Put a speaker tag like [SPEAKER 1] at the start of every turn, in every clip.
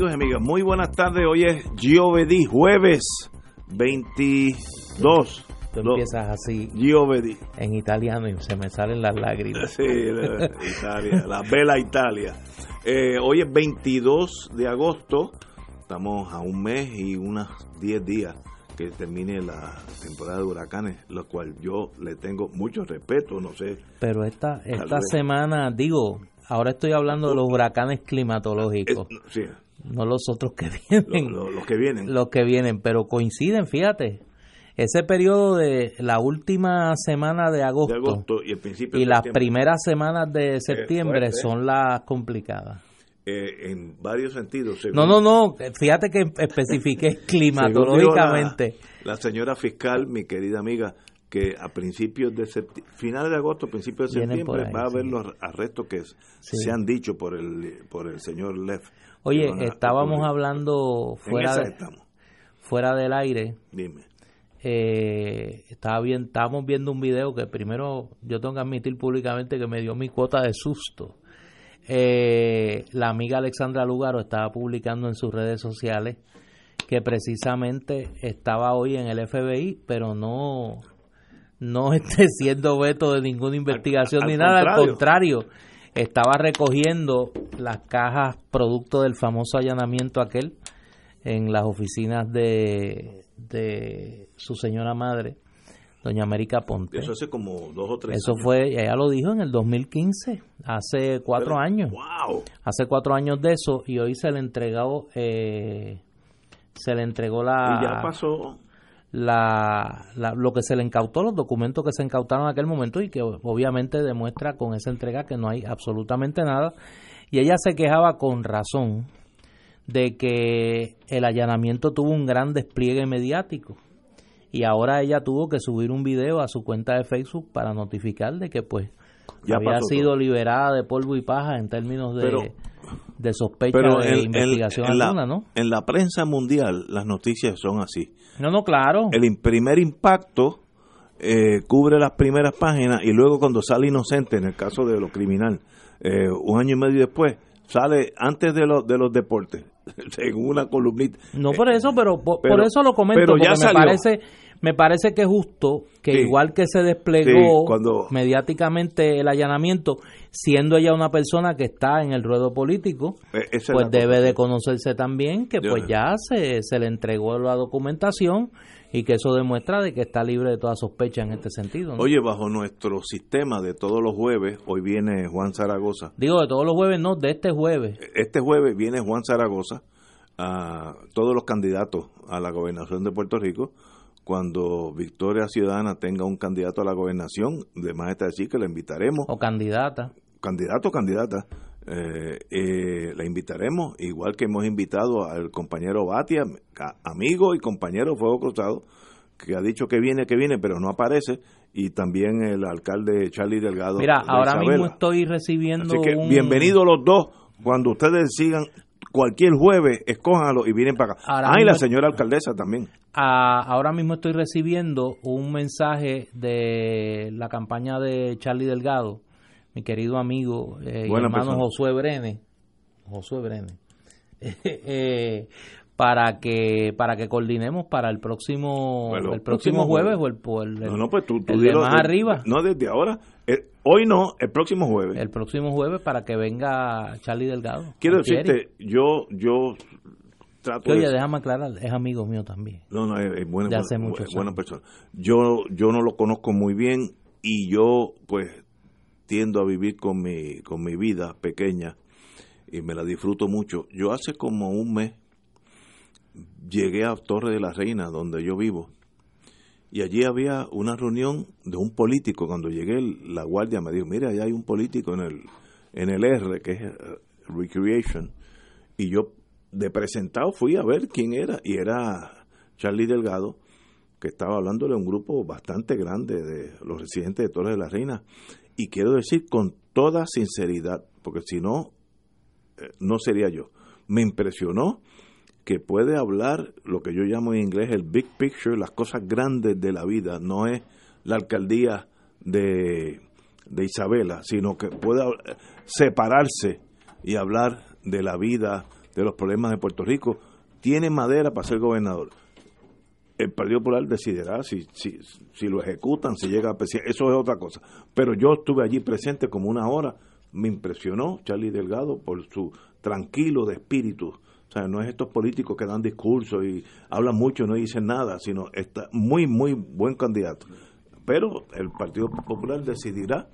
[SPEAKER 1] Amigos y amigas, muy buenas tardes. Hoy es Giovedi, jueves 22.
[SPEAKER 2] Tú
[SPEAKER 1] Lo-
[SPEAKER 2] empiezas así
[SPEAKER 1] Giovedi.
[SPEAKER 2] en italiano y se me salen las lágrimas.
[SPEAKER 1] Sí, la, Italia, la bella Italia. Eh, hoy es 22 de agosto. Estamos a un mes y unos 10 días que termine la temporada de huracanes, lo cual yo le tengo mucho respeto, no sé.
[SPEAKER 2] Pero esta, esta semana, digo, ahora estoy hablando de los huracanes
[SPEAKER 1] Es-
[SPEAKER 2] climatológicos,
[SPEAKER 1] sí,
[SPEAKER 2] no los otros que vienen,
[SPEAKER 1] lo- los que vienen.
[SPEAKER 2] los que vienen, pero coinciden, fíjate. Ese periodo de la última semana de agosto,
[SPEAKER 1] de agosto y el principio
[SPEAKER 2] y
[SPEAKER 1] de
[SPEAKER 2] las primeras semanas de septiembre son las complicadas.
[SPEAKER 1] eh, en varios sentidos. según-
[SPEAKER 2] No, no, no, fíjate que especifiqué climatológicamente.
[SPEAKER 1] La, la señora fiscal, mi querida amiga, que a principios de septiembre, finales de agosto, principios de septiembre,
[SPEAKER 2] ahí,
[SPEAKER 1] va a haber
[SPEAKER 2] sí.
[SPEAKER 1] los arrestos que
[SPEAKER 2] Sí.
[SPEAKER 1] se han dicho por el por el señor Leff.
[SPEAKER 2] Oye, estábamos hablando fuera, de- fuera del aire.
[SPEAKER 1] Dime.
[SPEAKER 2] eh, estaba bien, estábamos viendo un video que primero yo tengo que admitir públicamente que me dio mi cuota de susto. Eh, la amiga Alexandra Lugaro estaba publicando en sus redes sociales que precisamente estaba hoy en el FBI, pero no no esté siendo veto de ninguna investigación
[SPEAKER 1] al
[SPEAKER 2] ni nada, al
[SPEAKER 1] contrario.
[SPEAKER 2] Estaba recogiendo las cajas producto del famoso allanamiento aquel en las oficinas de, de su señora madre, doña América Ponte.
[SPEAKER 1] Eso hace como dos o tres
[SPEAKER 2] Eso
[SPEAKER 1] años.
[SPEAKER 2] fue, ella lo dijo en el 2015, hace cuatro
[SPEAKER 1] Pero-
[SPEAKER 2] años.
[SPEAKER 1] ¡Wow!
[SPEAKER 2] Hace cuatro años de eso y hoy se le entregó, eh, se le entregó la,
[SPEAKER 1] y ya pasó.
[SPEAKER 2] La, la- lo que se le incautó, los documentos que se incautaron en aquel momento y que obviamente demuestra con esa entrega que no hay absolutamente nada. Y ella se quejaba con razón de que el allanamiento tuvo un gran despliegue mediático. Y ahora ella tuvo que subir un video a su cuenta de Facebook para notificar de que pues
[SPEAKER 1] Ya
[SPEAKER 2] había
[SPEAKER 1] pasó
[SPEAKER 2] sido
[SPEAKER 1] todo.
[SPEAKER 2] liberada de polvo y paja en términos de,
[SPEAKER 1] Pero-
[SPEAKER 2] de sospecha
[SPEAKER 1] Pero
[SPEAKER 2] de
[SPEAKER 1] en,
[SPEAKER 2] investigación
[SPEAKER 1] en
[SPEAKER 2] alguna, ¿no?
[SPEAKER 1] en la prensa mundial las noticias son así.
[SPEAKER 2] No, no, claro.
[SPEAKER 1] El primer impacto eh, cubre las primeras páginas y luego cuando sale inocente, en el caso de lo criminal, eh, un año y medio después, sale antes de, los de los deportes, según una columnita.
[SPEAKER 2] No por eso, pero por,
[SPEAKER 1] pero-
[SPEAKER 2] por eso lo comento,
[SPEAKER 1] pero ya
[SPEAKER 2] porque me
[SPEAKER 1] salió.
[SPEAKER 2] parece, me parece que es justo que
[SPEAKER 1] Sí.
[SPEAKER 2] igual que se
[SPEAKER 1] Sí,
[SPEAKER 2] desplegó
[SPEAKER 1] cuando-
[SPEAKER 2] mediáticamente el allanamiento, siendo ella una persona que está en el ruedo político,
[SPEAKER 1] Eh, es
[SPEAKER 2] pues debe
[SPEAKER 1] cosa.
[SPEAKER 2] de conocerse también que pues ya se, se le entregó la documentación y que eso demuestra de que está libre de toda sospecha en este sentido. ¿no?
[SPEAKER 1] Oye, bajo nuestro sistema de todos los jueves, hoy viene Juan Zaragoza.
[SPEAKER 2] Digo, de todos los jueves, no, de este jueves.
[SPEAKER 1] Este jueves viene Juan Zaragoza, a todos los candidatos a la gobernación de Puerto Rico. Cuando Victoria Ciudadana tenga un candidato a la gobernación, de más está decir que la invitaremos,
[SPEAKER 2] O candidata.
[SPEAKER 1] candidato o candidata, eh, eh, la invitaremos, igual que hemos invitado al compañero Batia, amigo y compañero Fuego Cruzado, que ha dicho que viene, que viene, pero no aparece, y también el alcalde Charlie Delgado.
[SPEAKER 2] Mira,
[SPEAKER 1] de
[SPEAKER 2] ahora
[SPEAKER 1] Isabela.
[SPEAKER 2] mismo estoy recibiendo
[SPEAKER 1] Así que
[SPEAKER 2] un...
[SPEAKER 1] bienvenidos los dos. Cuando ustedes sigan cualquier jueves, escójanlo y vienen para acá.
[SPEAKER 2] Ahora
[SPEAKER 1] ah, y la señora alcaldesa también.
[SPEAKER 2] Ah, ahora mismo estoy recibiendo un mensaje de la campaña de Charlie Delgado, mi querido amigo eh, y hermano
[SPEAKER 1] persona.
[SPEAKER 2] Josué Brene, Josué Brene, eh, para que para que coordinemos para el próximo
[SPEAKER 1] Bueno,
[SPEAKER 2] el próximo
[SPEAKER 1] próximo
[SPEAKER 2] jueves,
[SPEAKER 1] jueves.
[SPEAKER 2] o el, el-
[SPEAKER 1] No, no, pues tú, tú
[SPEAKER 2] el de
[SPEAKER 1] dilo
[SPEAKER 2] más
[SPEAKER 1] de-
[SPEAKER 2] arriba,
[SPEAKER 1] No, desde ahora. Eh, hoy no, el próximo jueves.
[SPEAKER 2] el próximo jueves para que venga Charlie Delgado.
[SPEAKER 1] Quiero decirte, yo, yo trato
[SPEAKER 2] oye,
[SPEAKER 1] de...
[SPEAKER 2] déjame aclarar, es amigo mío también.
[SPEAKER 1] No, no, es, es buena,
[SPEAKER 2] de
[SPEAKER 1] buena-
[SPEAKER 2] hace
[SPEAKER 1] buena
[SPEAKER 2] años.
[SPEAKER 1] persona. Yo, yo no lo conozco muy bien y yo, pues, tiendo a vivir con mi, con mi vida pequeña y me la disfruto mucho. Yo hace como un mes llegué a Torre de la Reina, donde yo vivo, y allí había una reunión de un político. Cuando llegué, la guardia me dijo, mira, allá hay un político en el, en el R, que es eh, Recreation. Y yo, de presentado, fui a ver quién era. Y era Charlie Delgado, que estaba hablándole a un grupo bastante grande de los residentes de Torres de la Reina. Y quiero decir con toda sinceridad, porque si no, eh, no sería yo. Me impresionó que puede hablar lo que yo llamo en inglés el big picture, las cosas grandes de la vida, no es la alcaldía de, de Isabela, sino que puede separarse y hablar de la vida, de los problemas de Puerto Rico. Tiene madera para ser gobernador. El Partido Popular decidirá si, si, si lo ejecutan, si llega a eso es otra cosa. Pero yo estuve allí presente como una hora, me impresionó Charlie Delgado por su tranquilo de espíritu, o sea, no es estos políticos que dan discursos y hablan mucho y no dicen nada, sino está muy, muy buen candidato. Pero el Partido Popular decidirá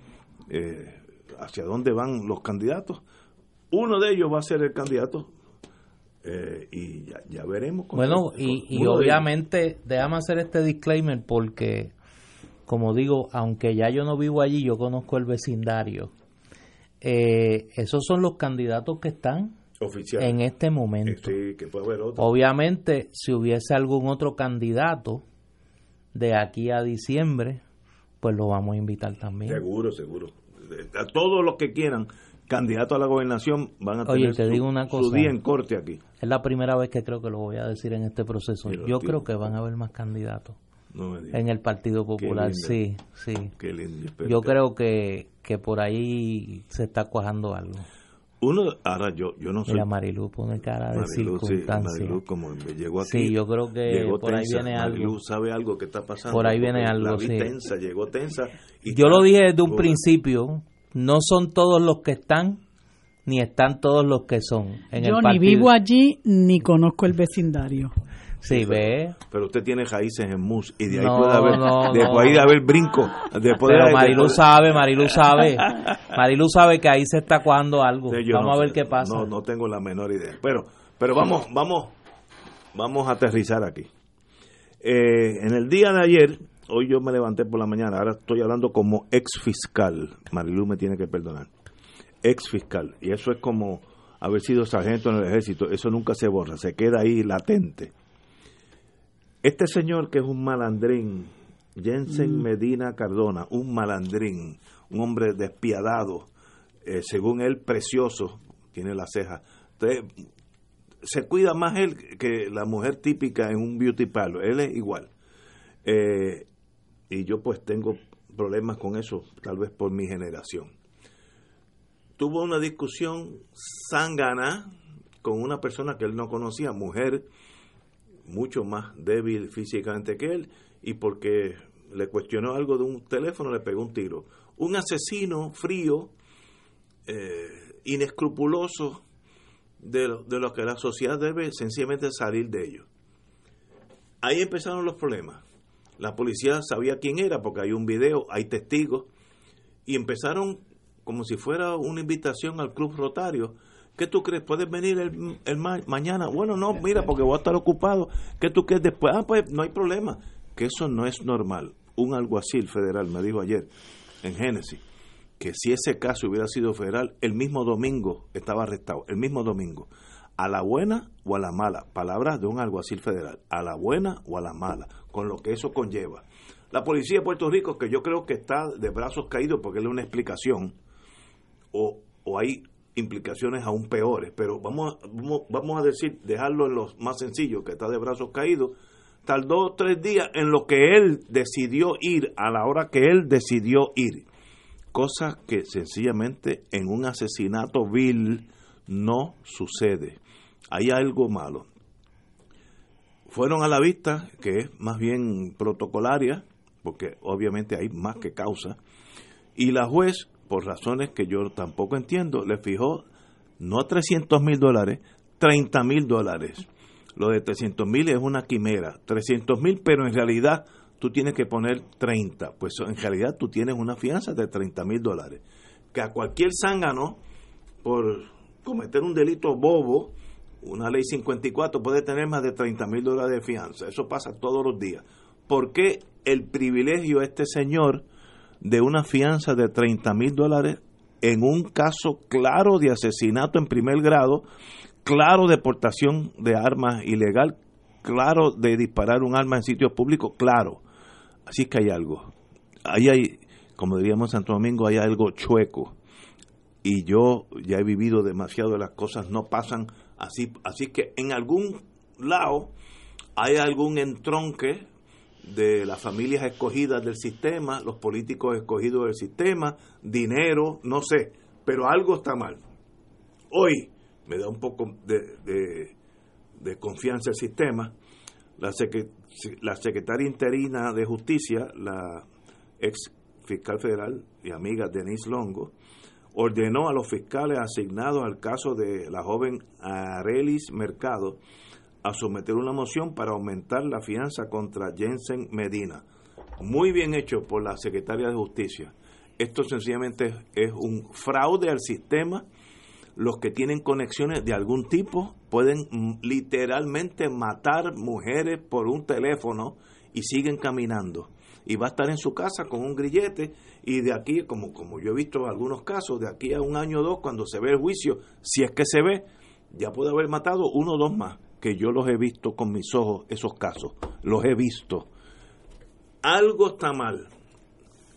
[SPEAKER 1] eh, hacia dónde van los candidatos. Uno de ellos va a ser el candidato eh, y ya, veremos.
[SPEAKER 2] bueno, y, y obviamente, déjame hacer este disclaimer porque, como digo, aunque ya yo no vivo allí, yo conozco el vecindario. Eh, esos son los candidatos que están en este momento. Obviamente, si hubiese algún otro candidato de aquí a diciembre, pues lo vamos a invitar también.
[SPEAKER 1] Seguro, seguro. A todos los que quieran candidato a la gobernación van a tener
[SPEAKER 2] te su, una cosa,
[SPEAKER 1] día en corte aquí.
[SPEAKER 2] Es la primera vez que creo que lo voy a decir en este proceso. Yo creo que van a haber más candidatos. en el Partido Popular, sí, sí. Yo creo que, que por ahí se está cuajando algo.
[SPEAKER 1] Uno, ahora yo, yo no sé.
[SPEAKER 2] Mira, Marilu pone cara de circunstancia.
[SPEAKER 1] Marilu, como llegó aquí.
[SPEAKER 2] Sí, yo creo que por ahí viene algo.
[SPEAKER 1] Marilu sabe algo que está pasando.
[SPEAKER 2] Por ahí viene algo,
[SPEAKER 1] la
[SPEAKER 2] sí.
[SPEAKER 1] tensa, llegó tensa.
[SPEAKER 2] Y yo lo dije desde un principio, no son todos los que están, ni están todos los que son.
[SPEAKER 3] En yo ni vivo allí, ni conozco el vecindario.
[SPEAKER 2] Sí, ve.
[SPEAKER 1] Pero usted tiene raíces en mus y de ahí puede haber, después de haber brinco. Después
[SPEAKER 2] Pero Marilu sabe, Marilu sabe. Marilu sabe que ahí se está cuando algo. vamos a ver qué pasa.
[SPEAKER 1] No, no tengo la menor idea. Pero, pero vamos, vamos, vamos a aterrizar aquí. Eh, en el día de ayer, hoy yo me levanté por la mañana, ahora estoy hablando como ex fiscal. Marilu me tiene que perdonar. Ex fiscal. Y eso es como haber sido sargento en el ejército. Eso nunca se borra, se queda ahí latente este señor que es un malandrín, Jensen mm. Medina Cardona, un malandrín, un hombre despiadado, eh, según él precioso, tiene la ceja. se cuida más él que la mujer típica en un beauty parlor, él es igual. Eh, y yo pues tengo problemas con eso, tal vez por mi generación. Tuvo una discusión sangana con una persona que él no conocía, mujer mucho más débil físicamente que él y porque le cuestionó algo de un teléfono le pegó un tiro. Un asesino frío, eh, inescrupuloso, de lo, de lo que la sociedad debe sencillamente salir de ello. Ahí empezaron los problemas. La policía sabía quién era porque hay un video, hay testigos, y empezaron como si fuera una invitación al club rotario ¿Qué tú crees? ¿Puedes venir el, el mañana? Bueno, no, mira, porque voy a estar ocupado. ¿Qué tú crees después? Ah, pues no hay problema. Que eso no es normal. Un alguacil federal me dijo ayer en Génesis que si ese caso hubiera sido federal, el mismo domingo estaba arrestado, el mismo domingo. A la buena o a la mala. Palabras de un alguacil federal. A la buena o a la mala. Con lo que eso conlleva. La policía de Puerto Rico, que yo creo que está de brazos caídos porque es una explicación, o, o hay implicaciones aún peores, pero vamos, vamos a decir, dejarlo en lo más sencillo, que está de brazos caídos, tardó tres días en lo que él decidió ir, a la hora que él decidió ir, cosa que sencillamente en un asesinato vil no sucede. Hay algo malo. Fueron a la vista, que es más bien protocolaria, porque obviamente hay más que causa, y la juez por razones que yo tampoco entiendo, le fijó no 300 mil dólares, 30 mil dólares. Lo de 300 mil es una quimera. 300 mil, pero en realidad tú tienes que poner 30. Pues en realidad tú tienes una fianza de 30 mil dólares. Que a cualquier zángano, por cometer un delito bobo, una ley 54 puede tener más de 30 mil dólares de fianza. Eso pasa todos los días. ¿por qué el privilegio a este señor de una fianza de 30 mil dólares en un caso claro de asesinato en primer grado, claro de portación de armas ilegal, claro de disparar un arma en sitios públicos, claro. Así que hay algo. Ahí hay, como diríamos en Santo Domingo, hay algo chueco. Y yo ya he vivido demasiado, las cosas no pasan así. Así que en algún lado hay algún entronque de las familias escogidas del sistema, los políticos escogidos del sistema, dinero, no sé, pero algo está mal. Hoy me da un poco de, confianza el sistema. La, la secretaria interina de Justicia, la ex fiscal federal y amiga Denise Longo, ordenó a los fiscales asignados al caso de la joven Arelis Mercado a someter una moción para aumentar la fianza contra Jensen Medina. Muy bien hecho por la Secretaria de Justicia. Esto sencillamente es un fraude al sistema. Los que tienen conexiones de algún tipo pueden mm, literalmente matar mujeres por un teléfono y siguen caminando. Y va a estar en su casa con un grillete y de aquí, como, como yo he visto algunos casos, de aquí a un año o dos, cuando se ve el juicio, si es que se ve, ya puede haber matado uno o dos más que yo los he visto con mis ojos, esos casos, los he visto. Algo está mal.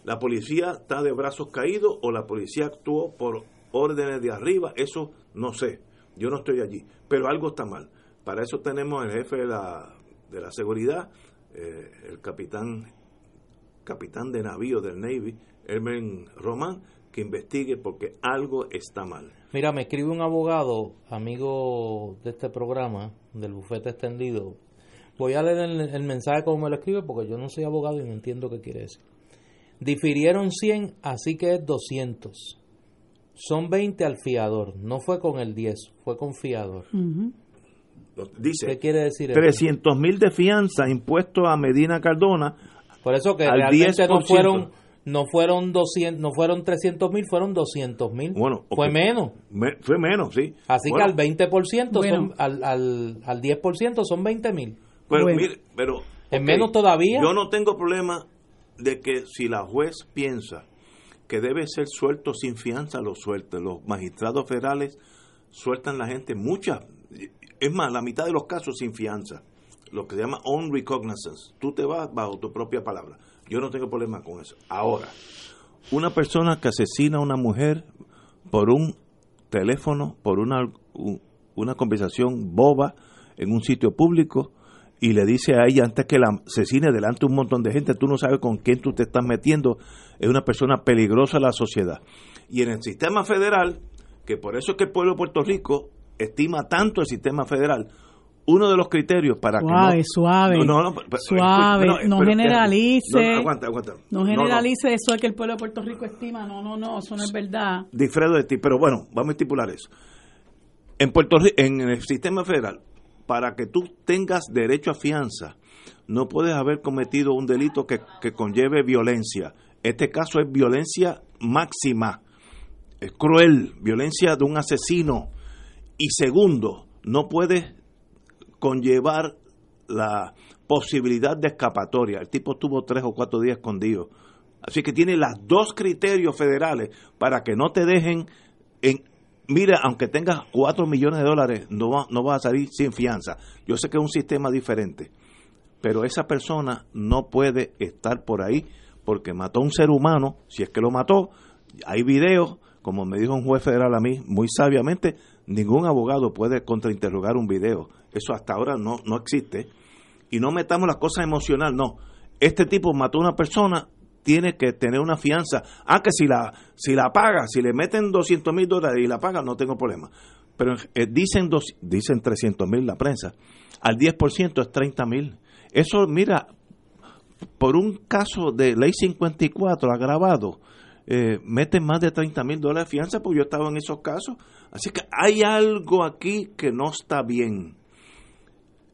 [SPEAKER 1] La policía está de brazos caídos o la policía actuó por órdenes de arriba, eso no sé, yo no estoy allí, pero algo está mal. Para eso tenemos el jefe de la, de la seguridad, eh, el capitán, capitán de navío del Navy, Hermen Román, que investigue porque algo está mal.
[SPEAKER 2] Mira, me escribe un abogado, amigo de este programa, del bufete extendido. Voy a leer el, mensaje como me lo escribe porque yo no soy abogado y no entiendo qué quiere decir. Difirieron 100, así que es 200. Son 20 al fiador. No fue con el 10, fue con fiador.
[SPEAKER 1] Dice,
[SPEAKER 2] ¿Qué quiere decir
[SPEAKER 1] 300 mil de fianza impuesto a Medina Cardona.
[SPEAKER 2] Por eso que realmente no fueron no fueron 200, no fueron 300 mil, fueron 200 mil.
[SPEAKER 1] Bueno,
[SPEAKER 2] fue menos.
[SPEAKER 1] fue menos, sí.
[SPEAKER 2] Así que al 20%, son, al, al, al 10% son 20 mil.
[SPEAKER 1] Pero, mire, pero
[SPEAKER 2] en menos todavía.
[SPEAKER 1] Yo no tengo problema de que si la juez piensa que debe ser suelto sin fianza, lo suelte. Los magistrados federales sueltan la gente muchas, es más, la mitad de los casos sin fianza, lo que se llama on recognizance. Tú te vas bajo tu propia palabra. Yo no tengo problema con eso. Ahora, una persona que asesina a una mujer por un teléfono, por una, una conversación boba en un sitio público y le dice a ella antes que la asesine delante de un montón de gente, tú no sabes con quién tú te estás metiendo, es una persona peligrosa a la sociedad. Y en el sistema federal, que por eso es que el pueblo de Puerto Rico estima tanto el sistema federal, uno de los criterios para que no,
[SPEAKER 3] suave, no, suave, no, generalice,
[SPEAKER 1] aguanta, aguanta,
[SPEAKER 3] no generalice eso de que el pueblo de Puerto Rico estima, no, no, no, eso no es verdad.
[SPEAKER 1] Difredo de ti, pero bueno, vamos a estipular eso. En Puerto en el sistema federal, para que tú tengas derecho a fianza, no puedes haber cometido un delito que, que conlleve violencia. Este caso es violencia máxima, es cruel, violencia de un asesino. Y segundo, no puedes conllevar la posibilidad de escapatoria. El tipo estuvo tres o cuatro días escondido. Así que tiene los dos criterios federales para que no te dejen en... Mira, aunque tengas cuatro millones de dólares, no, va, no vas a salir sin fianza. Yo sé que es un sistema diferente, pero esa persona no puede estar por ahí porque mató a un ser humano, si es que lo mató. Hay videos, como me dijo un juez federal a mí, muy sabiamente, ningún abogado puede contrainterrogar un video. Eso hasta ahora no, no existe. Y no metamos las cosas emocionales, no. Este tipo mató a una persona, tiene que tener una fianza. Ah, que si la, si la paga, si le meten 200 mil dólares y la paga, no tengo problema. Pero eh, dicen, dos, dicen 300 mil la prensa, al 10% es 30 mil. Eso, mira, por un caso de ley 54 agravado, eh, meten más de 30 mil dólares de fianza, porque yo estaba en esos casos. Así que hay algo aquí que no está bien.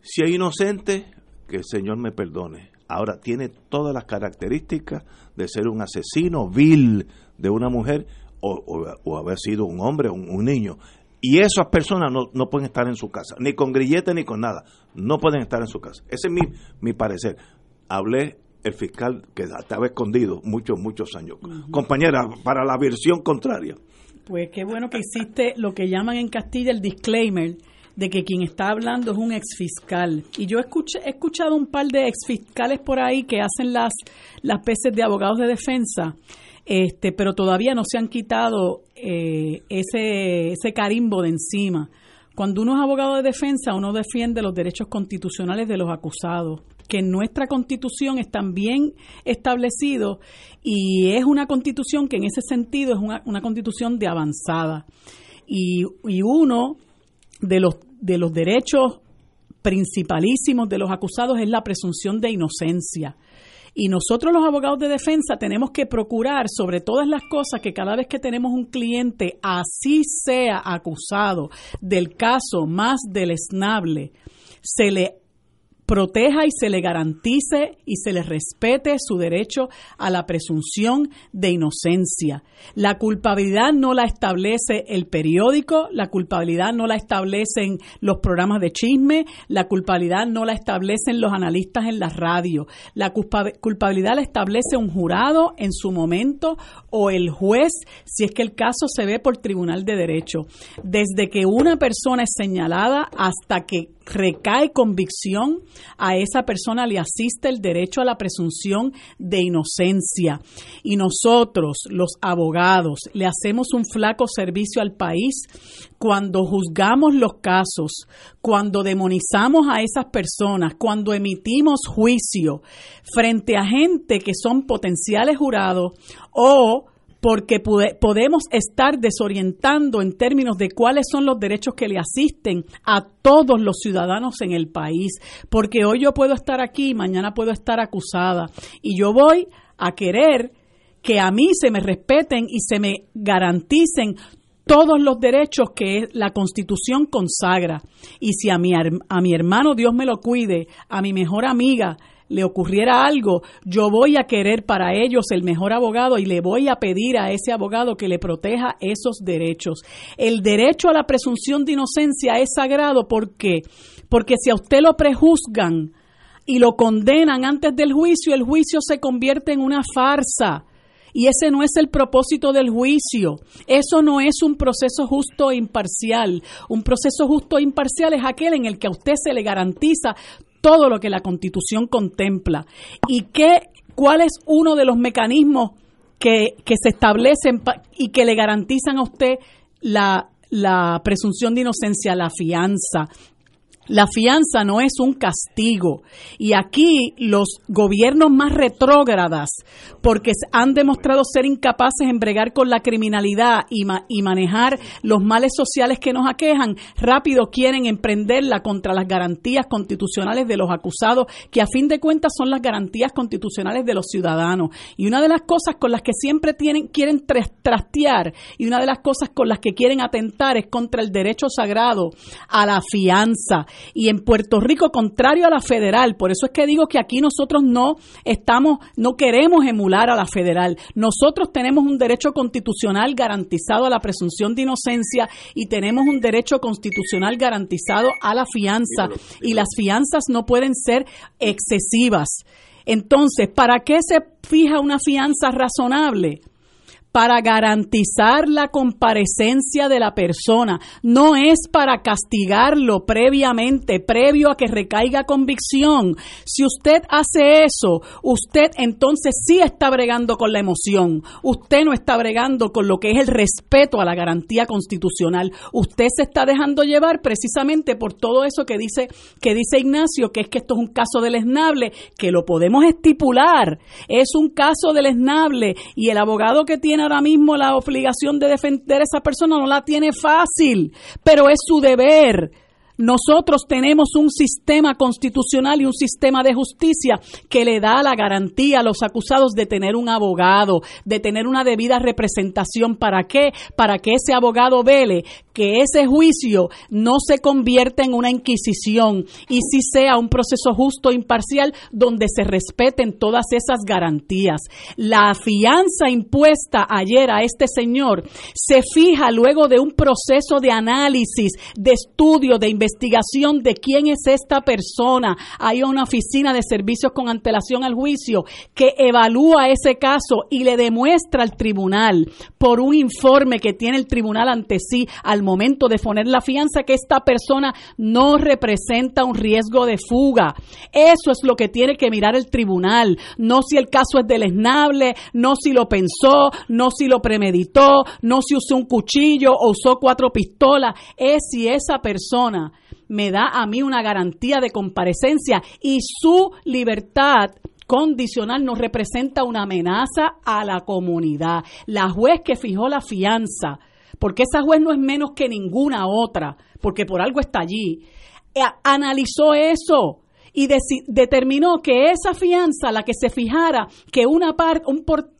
[SPEAKER 1] Si es inocente, que el Señor me perdone. Ahora tiene todas las características de ser un asesino vil de una mujer o, haber sido un hombre o un, niño. Y esas personas no, no, pueden estar en su casa, ni con grillete ni con nada. No pueden estar en su casa. Ese es mi, mi parecer. hablé el fiscal que estaba escondido muchos, muchos años. Compañera, para la versión contraria.
[SPEAKER 3] Pues qué bueno que hiciste lo que llaman en Castilla el disclaimer de que quien está hablando es un exfiscal. Y yo he escuchado un par de exfiscales por ahí que hacen las, las veces de abogados de defensa, este, pero todavía no se han quitado eh, ese, ese carimbo de encima. Cuando uno es abogado de defensa, uno defiende los derechos constitucionales de los acusados que nuestra constitución están bien establecidos y es una constitución que en ese sentido es una, una constitución de avanzada. Y, y, uno de los, de los derechos principalísimos de los acusados es la presunción de inocencia. Y nosotros los abogados de defensa tenemos que procurar sobre todas las cosas que cada vez que tenemos un cliente, así sea acusado del caso más deleznable, se le proteja y se le garantice y se le respete su derecho a la presunción de inocencia. La culpabilidad no la establece el periódico, la culpabilidad no la establecen los programas de chisme, la culpabilidad no la establecen los analistas en la radio. La culpabilidad la establece un jurado en su momento o el juez si es que el caso se ve por tribunal de derecho. Desde que una persona es señalada hasta que recae convicción, a esa persona le asiste el derecho a la presunción de inocencia. Y nosotros, los abogados, le hacemos un flaco servicio al país cuando juzgamos los casos, cuando demonizamos a esas personas, cuando emitimos juicio frente a gente que son potenciales jurados o porque podemos estar desorientando en términos de cuáles son los derechos que le asisten a todos los ciudadanos en el país, porque hoy yo puedo estar aquí, mañana puedo estar acusada, y yo voy a querer que a mí se me respeten y se me garanticen todos los derechos que la Constitución consagra. Y si a mi, a mi hermano Dios me lo cuide, a mi mejor amiga le ocurriera algo, yo voy a querer para ellos el mejor abogado y le voy a pedir a ese abogado que le proteja esos derechos. El derecho a la presunción de inocencia es sagrado porque porque si a usted lo prejuzgan y lo condenan antes del juicio, el juicio se convierte en una farsa. Y ese no es el propósito del juicio. Eso no es un proceso justo e imparcial. Un proceso justo e imparcial es aquel en el que a usted se le garantiza todo lo que la Constitución contempla. ¿Y qué, cuál es uno de los mecanismos que, que se establecen y que le garantizan a usted la, la presunción de inocencia, la fianza, la fianza no es un castigo. Y aquí los gobiernos más retrógradas, porque han demostrado ser incapaces en bregar con la criminalidad y, manejar los males sociales que nos aquejan, rápido quieren emprenderla contra las garantías constitucionales de los acusados, que a fin de cuentas son las garantías constitucionales de los ciudadanos. Y una de las cosas con las que siempre tienen, quieren trastear y una de las cosas con las que quieren atentar es contra el derecho sagrado a la fianza y en Puerto Rico contrario a la federal. Por eso es que digo que aquí nosotros no estamos, no queremos emular a la federal. Nosotros tenemos un derecho constitucional garantizado a la presunción de inocencia y tenemos un derecho constitucional garantizado a la fianza y las fianzas no pueden ser excesivas. Entonces, ¿para qué se fija una fianza razonable? Para garantizar la comparecencia de la persona, no es para castigarlo previamente, previo a que recaiga convicción. Si usted hace eso, usted entonces sí está bregando con la emoción, usted no está bregando con lo que es el respeto a la garantía constitucional, usted se está dejando llevar precisamente por todo eso que dice, que dice Ignacio, que es que esto es un caso esnable, que lo podemos estipular, es un caso esnable y el abogado que tiene ahora mismo la obligación de defender a esa persona no la tiene fácil, pero es su deber. Nosotros tenemos un sistema constitucional y un sistema de justicia que le da la garantía a los acusados de tener un abogado, de tener una debida representación. ¿Para qué? Para que ese abogado vele que ese juicio no se convierta en una inquisición y si sea un proceso justo e imparcial donde se respeten todas esas garantías. La fianza impuesta ayer a este señor se fija luego de un proceso de análisis, de estudio, de investigación de quién es esta persona. Hay una oficina de servicios con antelación al juicio que evalúa ese caso y le demuestra al tribunal por un informe que tiene el tribunal ante sí al momento de poner la fianza que esta persona no representa un riesgo de fuga. Eso es lo que tiene que mirar el tribunal, no si el caso es deleznable, no si lo pensó, no si lo premeditó, no si usó un cuchillo o usó cuatro pistolas, es si esa persona me da a mí una garantía de comparecencia y su libertad condicional nos representa una amenaza a la comunidad. La juez que fijó la fianza, porque esa juez no es menos que ninguna otra, porque por algo está allí, eh, analizó eso y determinó que esa fianza, la que se fijara, que una parte, un, por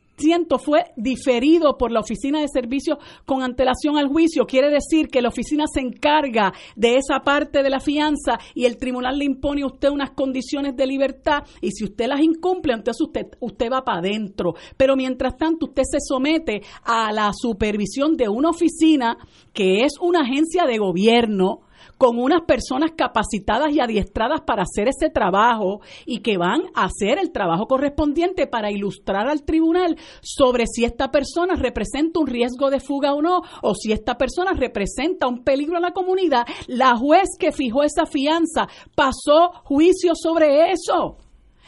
[SPEAKER 3] fue diferido por la Oficina de Servicios con antelación al juicio. Quiere decir que la oficina se encarga de esa parte de la fianza y el tribunal le impone a usted unas condiciones de libertad y si usted las incumple, entonces usted, usted va para adentro. Pero mientras tanto, usted se somete a la supervisión de una oficina que es una agencia de gobierno con unas personas capacitadas y adiestradas para hacer ese trabajo y que van a hacer el trabajo correspondiente para ilustrar al tribunal sobre si esta persona representa un riesgo de fuga o no, o si esta persona representa un peligro a la comunidad. La juez que fijó esa fianza pasó juicio sobre eso.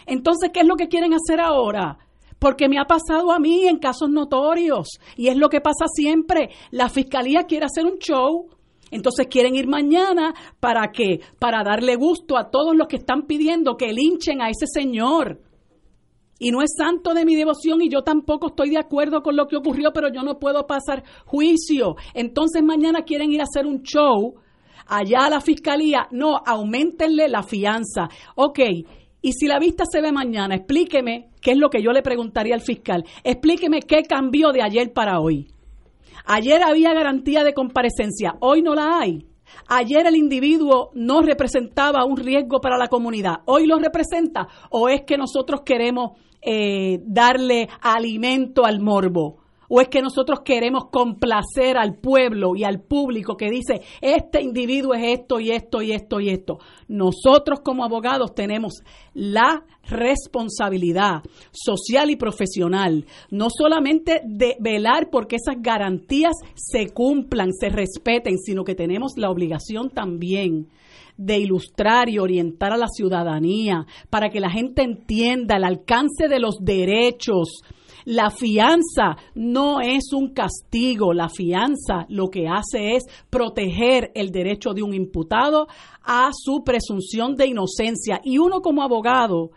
[SPEAKER 3] Entonces, ¿qué es lo que quieren hacer ahora? porque me ha pasado a mí en casos notorios y es lo que pasa siempre. La fiscalía quiere hacer un show entonces quieren ir mañana para qué? Para darle gusto a todos los que están pidiendo que linchen a ese señor. Y no es santo de mi devoción y yo tampoco estoy de acuerdo con lo que ocurrió, pero yo no puedo pasar juicio. Entonces mañana quieren ir a hacer un show allá a la fiscalía. No, aumentenle la fianza. Ok, y si la vista se ve mañana, explíqueme qué es lo que yo le preguntaría al fiscal. Explíqueme qué cambió de ayer para hoy. Ayer había garantía de comparecencia, hoy no la hay. Ayer el individuo no representaba un riesgo para la comunidad, hoy lo representa o es que nosotros queremos eh, darle alimento al morbo. ¿O es que nosotros queremos complacer al pueblo y al público que dice, este individuo es esto y esto y esto y esto? Nosotros como abogados tenemos la responsabilidad social y profesional, no solamente de velar porque esas garantías se cumplan, se respeten, sino que tenemos la obligación también de ilustrar y orientar a la ciudadanía para que la gente entienda el alcance de los derechos la fianza no es un castigo, la fianza lo que hace es proteger el derecho de un imputado a su presunción de inocencia. Y uno como abogado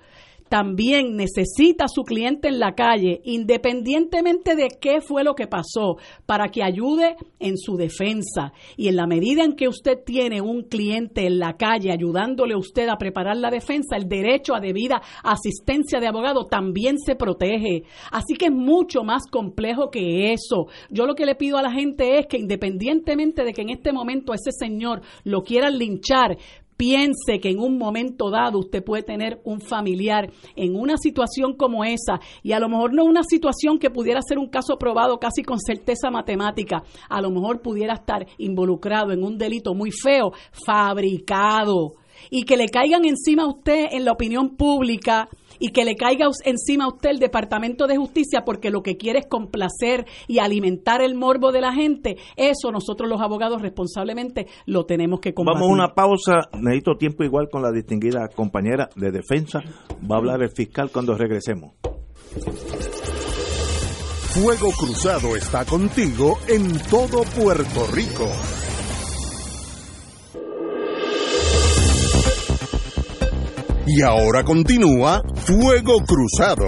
[SPEAKER 3] también necesita a su cliente en la calle, independientemente de qué fue lo que pasó, para que ayude en su defensa. Y en la medida en que usted tiene un cliente en la calle ayudándole a usted a preparar la defensa, el derecho a debida asistencia de abogado también se protege. Así que es mucho más complejo que eso. Yo lo que le pido a la gente es que independientemente de que en este momento ese señor lo quieran linchar, piense que en un momento dado usted puede tener un familiar en una situación como esa y a lo mejor no una situación que pudiera ser un caso probado casi con certeza matemática, a lo mejor pudiera estar involucrado en un delito muy feo, fabricado y que le caigan encima a usted en la opinión pública y que le caiga encima a usted el Departamento de Justicia porque lo que quiere es complacer y alimentar el morbo de la gente, eso nosotros los abogados responsablemente lo tenemos que combatir.
[SPEAKER 1] Vamos a una pausa, necesito tiempo igual con la distinguida compañera de defensa, va a hablar el fiscal cuando regresemos.
[SPEAKER 4] Fuego Cruzado está contigo en todo Puerto Rico. Y ahora continúa Fuego Cruzado.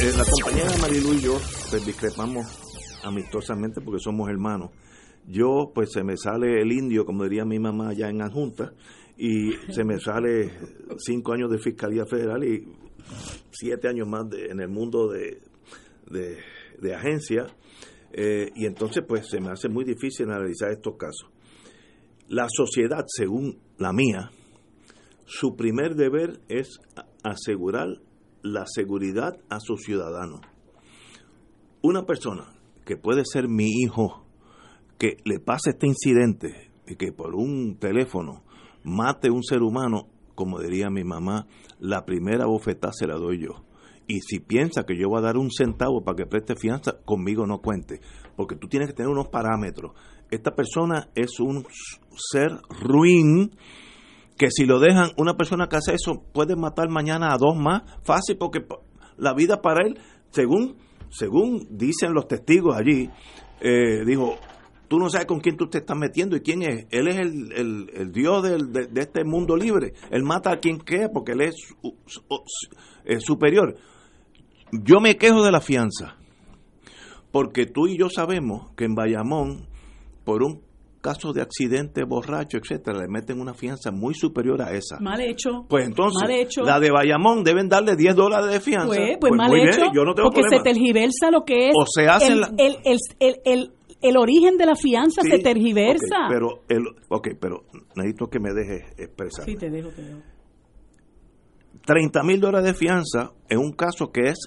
[SPEAKER 1] Eh, la compañera Marilu y yo pues, discrepamos amistosamente porque somos hermanos. Yo, pues se me sale el indio, como diría mi mamá allá en Adjunta, y se me sale cinco años de Fiscalía Federal y siete años más en el mundo de, de, agencia. Eh, y entonces, pues se me hace muy difícil analizar estos casos. La sociedad, según la mía, su primer deber es asegurar la seguridad a sus ciudadanos. Una persona que puede ser mi hijo, que le pase este incidente y que por un teléfono mate un ser humano, como diría mi mamá, la primera bofetada se la doy yo. Y si piensa que yo voy a dar un centavo para que preste fianza, conmigo no cuente, porque tú tienes que tener unos parámetros. Esta persona es un ser ruin que si lo dejan, una persona que hace eso puede matar mañana a dos más, fácil, porque la vida para él, según, según dicen los testigos allí, eh, dijo, tú no sabes con quién tú te estás metiendo y quién es. Él es el, el, Dios de, este mundo libre. Él mata a quien quiera porque él es, es superior. Yo me quejo de la fianza, porque tú y yo sabemos que en Bayamón, por un caso de accidente, borracho, etcétera, le meten una fianza muy superior a esa.
[SPEAKER 3] Mal hecho.
[SPEAKER 1] Pues entonces, la de Bayamón deben darle 10 dólares de fianza.
[SPEAKER 3] Pues, pues, pues mal hecho, yo no tengo porque se tergiversa lo que es
[SPEAKER 1] o se hace
[SPEAKER 3] el, el, el, el, el, origen de la fianza, se tergiversa.
[SPEAKER 1] pero, el, ok, pero necesito que me dejes expresar.
[SPEAKER 3] Sí, te dejo, te dejo.
[SPEAKER 1] 30 mil dólares de fianza en un caso que es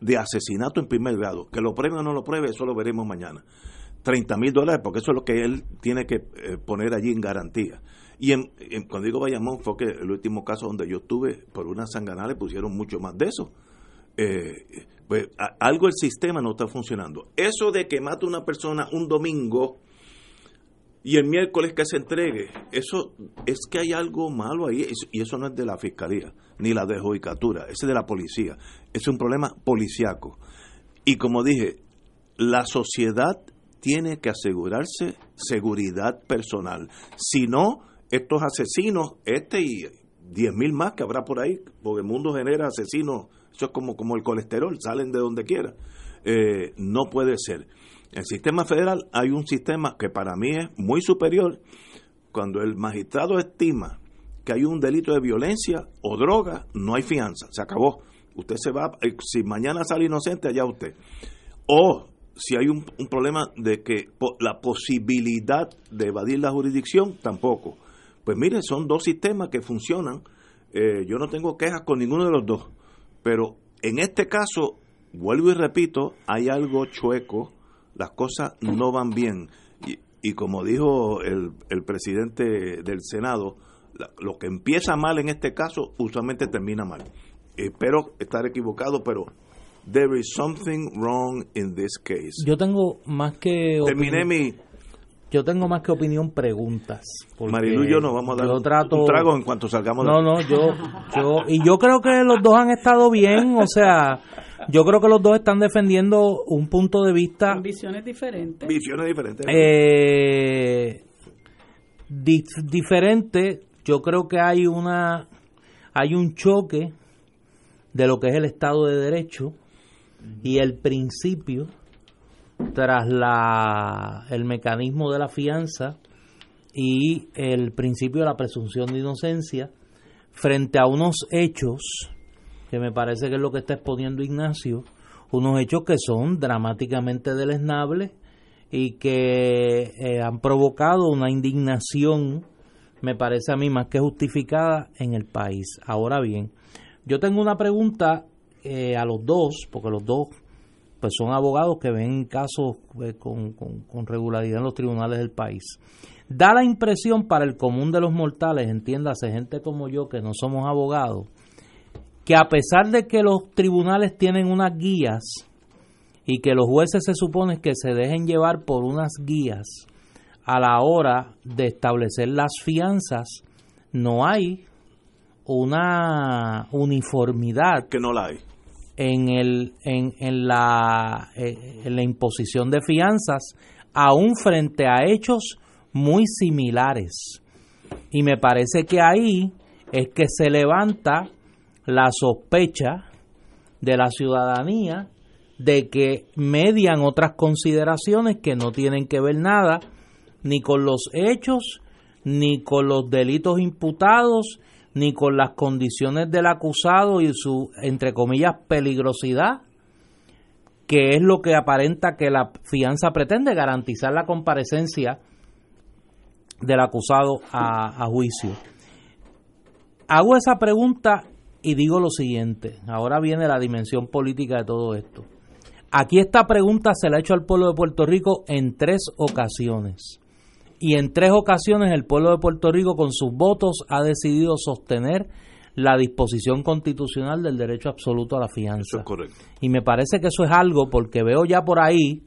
[SPEAKER 1] de asesinato en primer grado. Que lo pruebe o no lo pruebe, eso lo veremos mañana. 30 mil dólares, porque eso es lo que él tiene que eh, poner allí en garantía. Y en, cuando digo Bayamón, fue que el último caso donde yo estuve, por una sangana le pusieron mucho más de eso. Eh, pues algo el sistema no está funcionando. Eso de que mata una persona un domingo y el miércoles que se entregue, eso es que hay algo malo ahí y eso no es de la fiscalía ni la de judicatura, es de la policía. Es un problema policiaco. Y como dije, la sociedad tiene que asegurarse seguridad personal. Si no, estos asesinos, este y diez mil más que habrá por ahí, porque el mundo genera asesinos, eso es como, como el colesterol, salen de donde quiera. Eh, no puede ser. En el sistema federal hay un sistema que para mí es muy superior. Cuando el magistrado estima que hay un delito de violencia o droga, no hay fianza, se acabó. Usted se va, eh, si mañana sale inocente, allá usted. O si hay un, problema de que la posibilidad de evadir la jurisdicción, tampoco. Pues miren, son dos sistemas que funcionan. Eh, yo no tengo quejas con ninguno de los dos. Pero en este caso, vuelvo y repito, hay algo chueco, las cosas no van bien. Y, y como dijo el, el presidente del Senado, lo que empieza mal en este caso usualmente termina mal. Espero estar equivocado, pero there is something wrong in this case.
[SPEAKER 2] Yo tengo más que
[SPEAKER 1] terminé mi
[SPEAKER 2] yo tengo más que opinión preguntas.
[SPEAKER 1] Marilu y yo nos vamos a dar un trago en cuanto salgamos.
[SPEAKER 2] No, no, yo, yo y yo creo que los dos han estado bien, o sea, yo creo que los dos están defendiendo un punto de vista.
[SPEAKER 3] visiones diferentes.
[SPEAKER 1] Visiones diferentes.
[SPEAKER 2] Eh, diferente yo creo que hay una hay un choque de lo que es el Estado de Derecho y el principio tras la el mecanismo de la fianza y el principio de la presunción de inocencia frente a unos hechos que me parece que es lo que está exponiendo Ignacio, unos hechos que son dramáticamente deleznables y que eh, han provocado una indignación me parece a mí más que justificada en el país. Ahora bien, yo tengo una pregunta eh, a los dos, porque los dos pues son abogados que ven casos eh, con, con, regularidad en los tribunales del país. Da la impresión para el común de los mortales, entiéndase, gente como yo que no somos abogados, que a pesar de que los tribunales tienen unas guías y que los jueces se supone que se dejen llevar por unas guías, a la hora de establecer las fianzas no hay una uniformidad
[SPEAKER 1] que no la hay.
[SPEAKER 2] en el en, en la eh, en la imposición de fianzas aún frente a hechos muy similares. Y me parece que ahí es que se levanta la sospecha de la ciudadanía de que median otras consideraciones que no tienen que ver nada ni con los hechos, ni con los delitos imputados, ni con las condiciones del acusado y su, entre comillas, peligrosidad, que es lo que aparenta que la fianza pretende, garantizar la comparecencia del acusado a, juicio. Hago esa pregunta y digo lo siguiente, ahora viene la dimensión política de todo esto. Aquí esta pregunta se la ha hecho al pueblo de Puerto Rico en tres ocasiones. Y en tres ocasiones el pueblo de Puerto Rico con sus votos ha decidido sostener la disposición constitucional del derecho absoluto a la fianza.
[SPEAKER 1] Eso es correcto.
[SPEAKER 2] Y me parece que eso es algo porque veo ya por ahí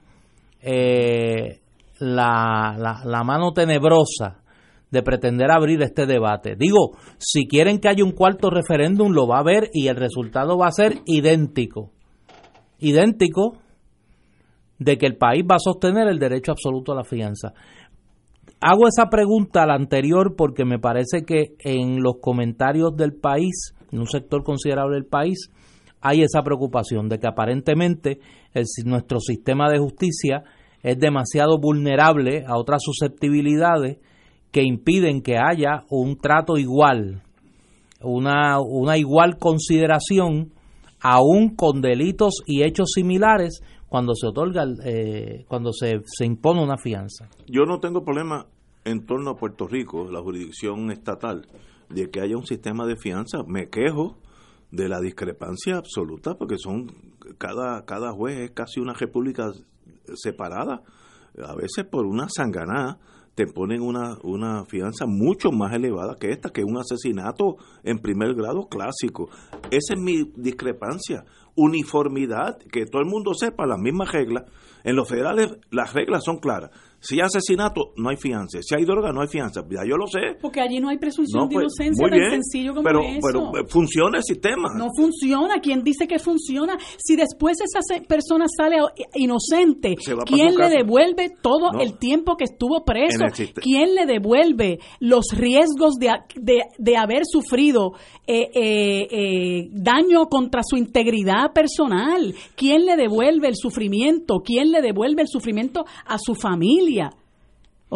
[SPEAKER 2] eh, la, la, la mano tenebrosa de pretender abrir este debate. Digo, si quieren que haya un cuarto referéndum, lo va a haber y el resultado va a ser idéntico. Idéntico de que el país va a sostener el derecho absoluto a la fianza. Hago esa pregunta a la anterior porque me parece que en los comentarios del país, en un sector considerable del país, hay esa preocupación de que aparentemente el, nuestro sistema de justicia es demasiado vulnerable a otras susceptibilidades que impiden que haya un trato igual, una, una igual consideración, aún con delitos y hechos similares, cuando se otorga, eh, cuando se, se impone una fianza.
[SPEAKER 1] Yo no tengo problema en torno a Puerto Rico, la jurisdicción estatal, de que haya un sistema de fianza. Me quejo de la discrepancia absoluta, porque son cada, cada juez es casi una república separada, a veces por una sanganada te ponen una, una fianza mucho más elevada que esta, que un asesinato en primer grado clásico. Esa es mi discrepancia. Uniformidad, que todo el mundo sepa las mismas reglas. En los federales las reglas son claras. Si hay asesinato, no hay fianza. Si hay droga, no hay fianza. Ya yo lo sé.
[SPEAKER 3] Porque allí no hay presunción no, pues, de inocencia tan sencillo como
[SPEAKER 1] pero,
[SPEAKER 3] eso.
[SPEAKER 1] Pero eh, funciona el sistema.
[SPEAKER 3] No funciona. ¿Quién dice que funciona? Si después esa persona sale inocente, ¿quién le devuelve todo no. el tiempo que estuvo preso? ¿Quién le devuelve los riesgos de, de, de haber sufrido eh, eh, eh, daño contra su integridad personal? ¿Quién le devuelve el sufrimiento? ¿Quién le devuelve el sufrimiento a su familia?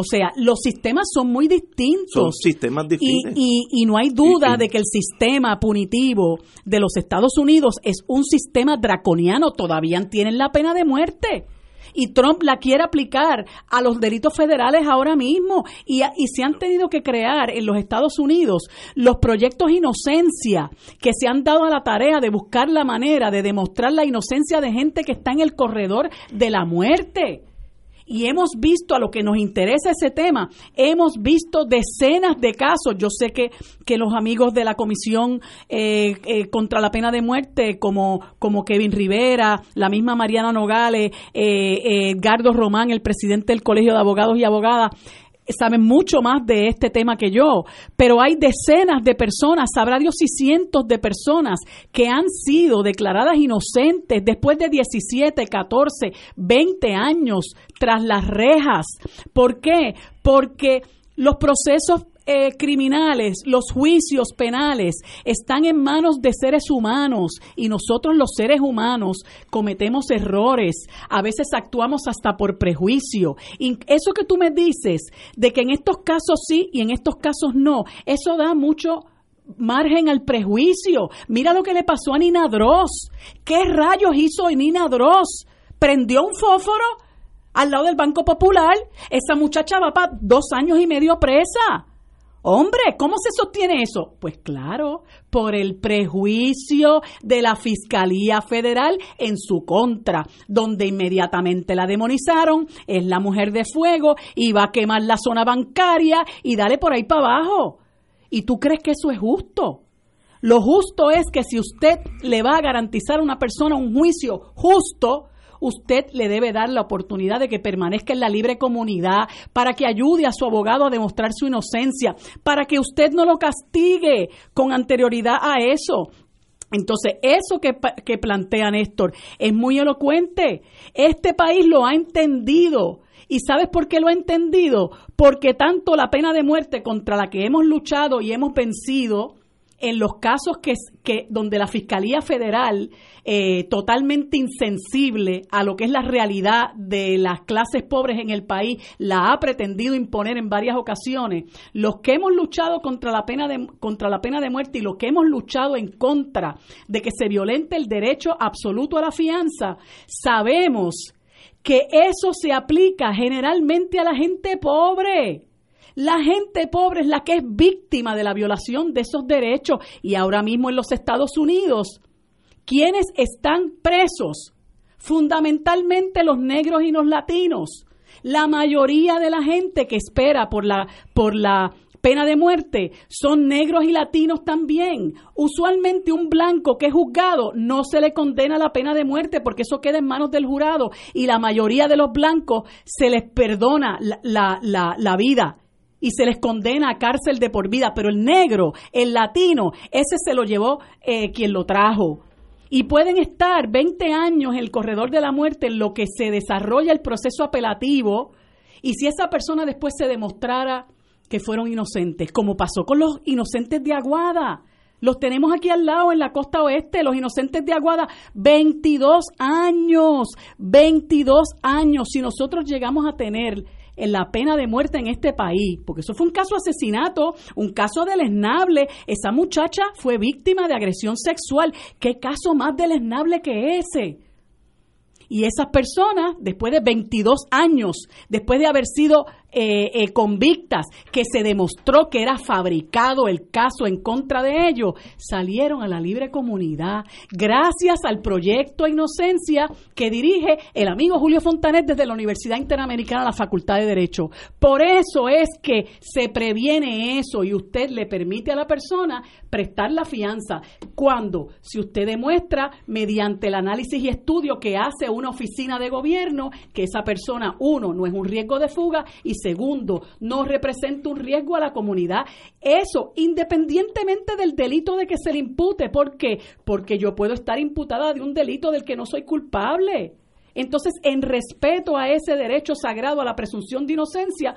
[SPEAKER 3] O sea, los sistemas son muy distintos.
[SPEAKER 1] Son sistemas distintos.
[SPEAKER 3] Y, y, y, no hay duda de que el sistema punitivo de los Estados Unidos es un sistema draconiano. Todavía tienen la pena de muerte. Y Trump la quiere aplicar a los delitos federales ahora mismo. Y, y se han tenido que crear en los Estados Unidos los proyectos inocencia que se han dado a la tarea de buscar la manera de demostrar la inocencia de gente que está en el corredor de la muerte y hemos visto a lo que nos interesa ese tema, hemos visto decenas de casos. Yo sé que, que los amigos de la Comisión eh, eh, contra la Pena de Muerte, como, como Kevin Rivera, la misma Mariana Nogales, eh, Edgardo Román, el presidente del Colegio de Abogados y Abogadas, saben mucho más de este tema que yo, pero hay decenas de personas, sabrá Dios si cientos de personas que han sido declaradas inocentes después de 17, 14, 20 años tras las rejas. ¿Por qué? Porque los procesos eh, criminales, los juicios penales están en manos de seres humanos y nosotros los seres humanos cometemos errores, a veces actuamos hasta por prejuicio. Y eso que tú me dices de que en estos casos sí y en estos casos no, eso da mucho margen al prejuicio. Mira lo que le pasó a Nina Dross. ¿Qué rayos hizo Nina Dross? ¿Prendió un fósforo? al lado del Banco Popular, esa muchacha va para dos años y medio presa. Hombre, ¿cómo se sostiene eso? Pues claro, por el prejuicio de la Fiscalía Federal en su contra, donde inmediatamente la demonizaron, es la mujer de fuego y va a quemar la zona bancaria y dale por ahí para abajo. ¿Y tú crees que eso es justo? Lo justo es que si usted le va a garantizar a una persona un juicio justo, usted le debe dar la oportunidad de que permanezca en la libre comunidad, para que ayude a su abogado a demostrar su inocencia, para que usted no lo castigue con anterioridad a eso. Entonces, eso que, que plantea Néstor es muy elocuente. Este país lo ha entendido. ¿Y sabes por qué lo ha entendido? Porque tanto la pena de muerte contra la que hemos luchado y hemos vencido, en los casos que, que donde la Fiscalía Federal, eh, totalmente insensible a lo que es la realidad de las clases pobres en el país, la ha pretendido imponer en varias ocasiones, los que hemos luchado contra la pena de, contra la pena de muerte y los que hemos luchado en contra de que se violente el derecho absoluto a la fianza, sabemos que eso se aplica generalmente a la gente pobre la gente pobre es la que es víctima de la violación de esos derechos. Y ahora mismo en los Estados Unidos, quienes están presos? Fundamentalmente los negros y los latinos. La mayoría de la gente que espera por la, por la pena de muerte son negros y latinos también. Usualmente un blanco que es juzgado no se le condena la pena de muerte porque eso queda en manos del jurado y la mayoría de los blancos se les perdona la, la, la, la vida y se les condena a cárcel de por vida, pero el negro, el latino, ese se lo llevó eh, quien lo trajo. Y pueden estar 20 años en el corredor de la muerte en lo que se desarrolla el proceso apelativo y si esa persona después se demostrara que fueron inocentes, como pasó con los inocentes de Aguada. Los tenemos aquí al lado en la costa oeste, los inocentes de Aguada, 22 años, 22 años. Si nosotros llegamos a tener en la pena de muerte en este país, porque eso fue un caso de asesinato, un caso deleznable. Esa muchacha fue víctima de agresión sexual. ¿Qué caso más deleznable que ese? Y esas personas, después de 22 años, después de haber sido eh, eh, convictas, que se demostró que era fabricado el caso en contra de ellos, salieron a la libre comunidad gracias al proyecto Inocencia que dirige el amigo Julio Fontanet desde la Universidad Interamericana, la Facultad de Derecho. Por eso es que se previene eso y usted le permite a la persona prestar la fianza cuando, si usted demuestra mediante el análisis y estudio que hace una oficina de gobierno que esa persona, uno, no es un riesgo de fuga y segundo, no representa un riesgo a la comunidad. Eso, independientemente del delito de que se le impute. ¿Por qué? Porque yo puedo estar imputada de un delito del que no soy culpable. Entonces, en respeto a ese derecho sagrado a la presunción de inocencia,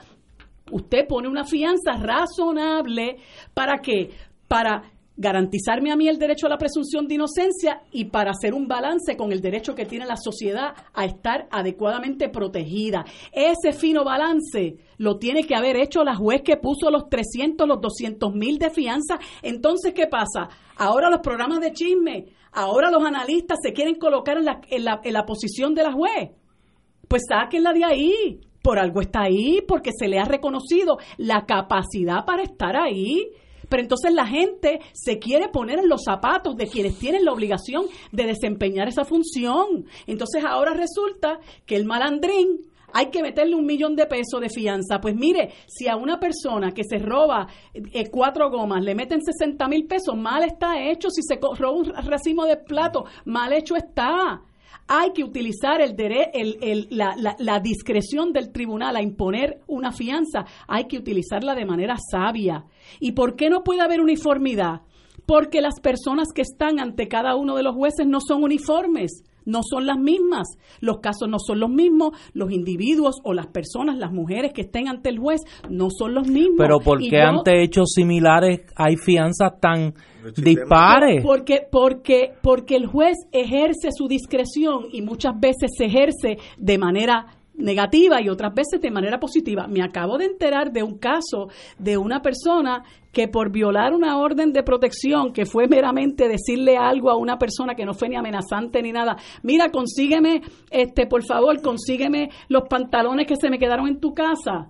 [SPEAKER 3] usted pone una fianza razonable para que para garantizarme a mí el derecho a la presunción de inocencia y para hacer un balance con el derecho que tiene la sociedad a estar adecuadamente protegida. Ese fino balance lo tiene que haber hecho la juez que puso los 300, los 200 mil de fianza. Entonces, ¿qué pasa? Ahora los programas de chisme, ahora los analistas se quieren colocar en la, en la, en la posición de la juez. Pues sáquenla de ahí. Por algo está ahí, porque se le ha reconocido la capacidad para estar ahí pero entonces la gente se quiere poner en los zapatos de quienes tienen la obligación de desempeñar esa función. Entonces ahora resulta que el malandrín hay que meterle un millón de pesos de fianza. Pues mire, si a una persona que se roba eh, cuatro gomas le meten 60 mil pesos, mal está hecho. Si se roba un racimo de plato, mal hecho está hay que utilizar el, el, la, la, discreción del tribunal a imponer una fianza, hay que utilizarla de manera sabia. ¿Y por qué no puede haber uniformidad? Porque las personas que están ante cada uno de los jueces no son uniformes no son las mismas, los casos no son los mismos, los individuos o las personas, las mujeres que estén ante el juez no son los mismos.
[SPEAKER 2] Pero ¿por qué ante hechos similares hay fianzas tan dispares?
[SPEAKER 3] Porque, porque, porque el juez ejerce su discreción y muchas veces se ejerce de manera negativa y otras veces de manera positiva. Me acabo de enterar de un caso de una persona que por violar una orden de protección, que fue meramente decirle algo a una persona que no fue ni amenazante ni nada, mira, consígueme, este, por favor, consígueme los pantalones que se me quedaron en tu casa.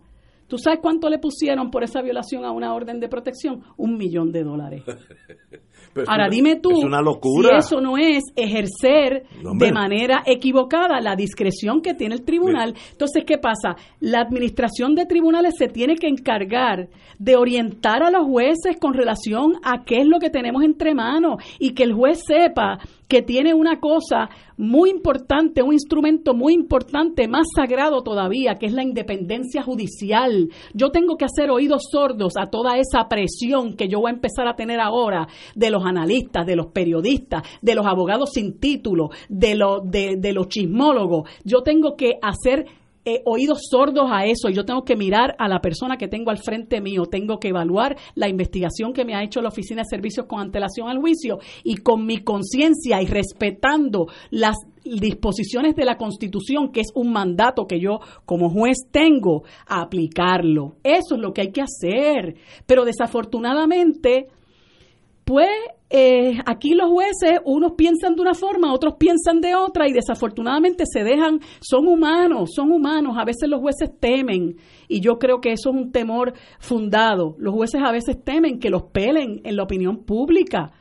[SPEAKER 3] ¿Tú sabes cuánto le pusieron por esa violación a una orden de protección? Un millón de dólares. Ahora dime tú, si eso no es ejercer de manera equivocada la discreción que tiene el tribunal. Entonces, ¿qué pasa? La administración de tribunales se tiene que encargar de orientar a los jueces con relación a qué es lo que tenemos entre manos y que el juez sepa que tiene una cosa muy importante, un instrumento muy importante, más sagrado todavía, que es la independencia judicial. Yo tengo que hacer oídos sordos a toda esa presión que yo voy a empezar a tener ahora de los analistas, de los periodistas, de los abogados sin título, de, de, de los chismólogos. Yo tengo que hacer eh, oídos sordos a eso. Yo tengo que mirar a la persona que tengo al frente mío. Tengo que evaluar la investigación que me ha hecho la Oficina de Servicios con antelación al juicio y con mi conciencia y respetando las disposiciones de la Constitución, que es un mandato que yo como juez tengo, a aplicarlo. Eso es lo que hay que hacer. Pero desafortunadamente, pues eh, aquí los jueces, unos piensan de una forma, otros piensan de otra y desafortunadamente se dejan, son humanos, son humanos, a veces los jueces temen y yo creo que eso es un temor fundado. Los jueces a veces temen que los pelen en la opinión pública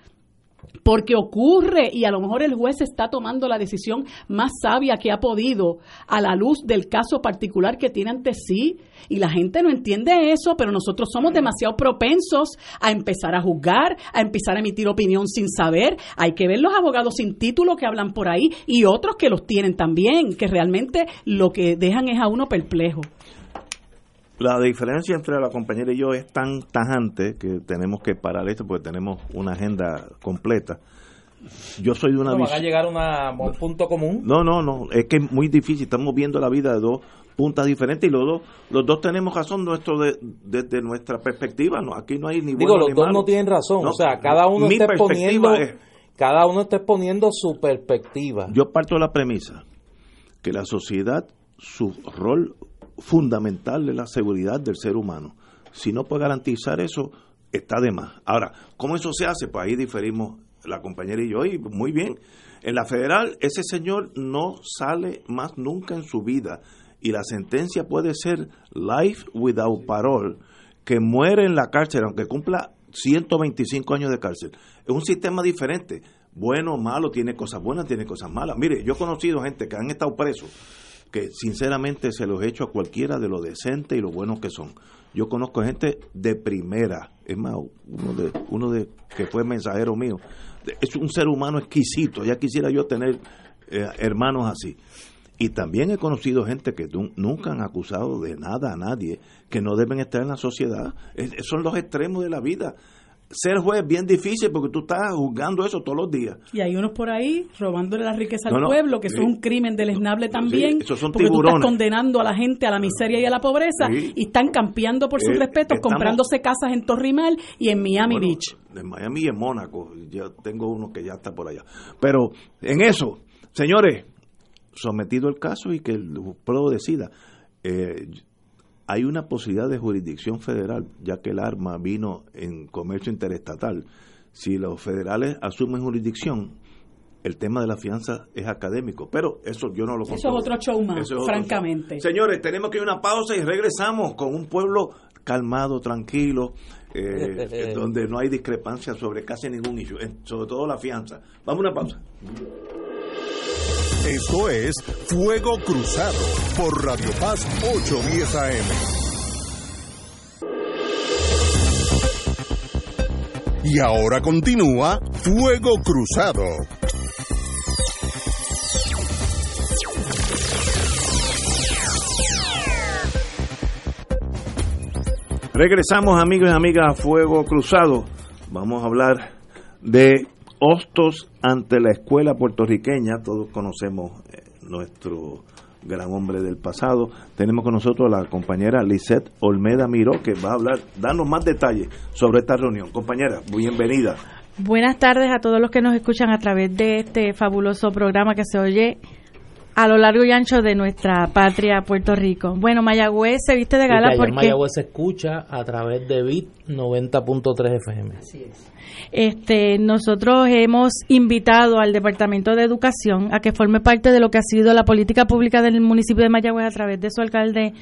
[SPEAKER 3] porque ocurre y a lo mejor el juez está tomando la decisión más sabia que ha podido a la luz del caso particular que tiene ante sí y la gente no entiende eso, pero nosotros somos demasiado propensos a empezar a juzgar, a empezar a emitir opinión sin saber. Hay que ver los abogados sin título que hablan por ahí y otros que los tienen también, que realmente lo que dejan es a uno perplejo
[SPEAKER 1] la diferencia entre la compañera y yo es tan tajante que tenemos que parar esto porque tenemos una agenda completa. Yo soy de una
[SPEAKER 2] ¿No van a llegar a un punto común?
[SPEAKER 1] No, no, no, es que es muy difícil. Estamos viendo la vida de dos puntas diferentes y los dos, los dos tenemos razón nuestro desde nuestra perspectiva. No, aquí no hay ni
[SPEAKER 2] Digo, los dos no tienen razón. o sea, cada uno está exponiendo, cada uno está exponiendo su perspectiva.
[SPEAKER 1] Yo parto de la premisa que la sociedad, su rol fundamental de la seguridad del ser humano. Si no puede garantizar eso, está de más. Ahora, ¿cómo eso se hace? Pues ahí diferimos la compañera y yo, y muy bien. En la federal, ese señor no sale más nunca en su vida y la sentencia puede ser life without parole, que muere en la cárcel, aunque cumpla 125 años de cárcel. Es un sistema diferente. Bueno o malo, tiene cosas buenas, tiene cosas malas. Mire, yo he conocido gente que han estado presos que sinceramente se los he hecho a cualquiera de lo decente y lo buenos que son. Yo conozco gente de primera, es más, uno de, uno de que fue mensajero mío, es un ser humano exquisito, ya quisiera yo tener eh, hermanos así. Y también he conocido gente que nunca han acusado de nada a nadie, que no deben estar en la sociedad. son los extremos de la vida ser juez es bien difícil porque tú estás juzgando eso todos los días.
[SPEAKER 3] Y hay unos por ahí robándole la riqueza al pueblo, que eso es un crimen deleznable también.
[SPEAKER 1] son
[SPEAKER 3] porque tú estás condenando a la gente a la miseria y a la pobreza y están campeando por sus eh, respetos, comprándose casas en Torrimal y en Miami Beach.
[SPEAKER 1] En Miami y en Mónaco. Yo tengo uno que ya está por allá. Pero en eso, señores, sometido el caso y que el pueblo decida. Eh, hay una posibilidad de jurisdicción federal, ya que el arma vino en comercio interestatal. Si los federales asumen jurisdicción, el tema de la fianza es académico, pero eso yo no lo
[SPEAKER 3] conozco. Eso es otro show más, francamente.
[SPEAKER 1] Señores, tenemos que ir a una pausa y regresamos con un pueblo calmado, tranquilo, eh, donde no hay discrepancia sobre casi ningún issue, sobre todo la fianza. Vamos a una pausa.
[SPEAKER 4] Esto es Fuego Cruzado por Radio Paz 810 AM. Y ahora continúa Fuego Cruzado.
[SPEAKER 1] Regresamos amigos y amigas a Fuego Cruzado. Vamos a hablar de hostos ante la escuela puertorriqueña, todos conocemos eh, nuestro gran hombre del pasado. Tenemos con nosotros a la compañera Lisette Olmeda Miró, que va a hablar, darnos más detalles sobre esta reunión. Compañera, bienvenida.
[SPEAKER 5] Buenas tardes a todos los que nos escuchan a través de este fabuloso programa que se oye a lo largo y ancho de nuestra patria Puerto Rico. Bueno, Mayagüez se viste de gala porque
[SPEAKER 2] Mayagüez se escucha a través de BIT 90.3 FM.
[SPEAKER 5] Así es. Este, nosotros hemos invitado al Departamento de Educación a que forme parte de lo que ha sido la política pública del municipio de Mayagüez a través de su alcalde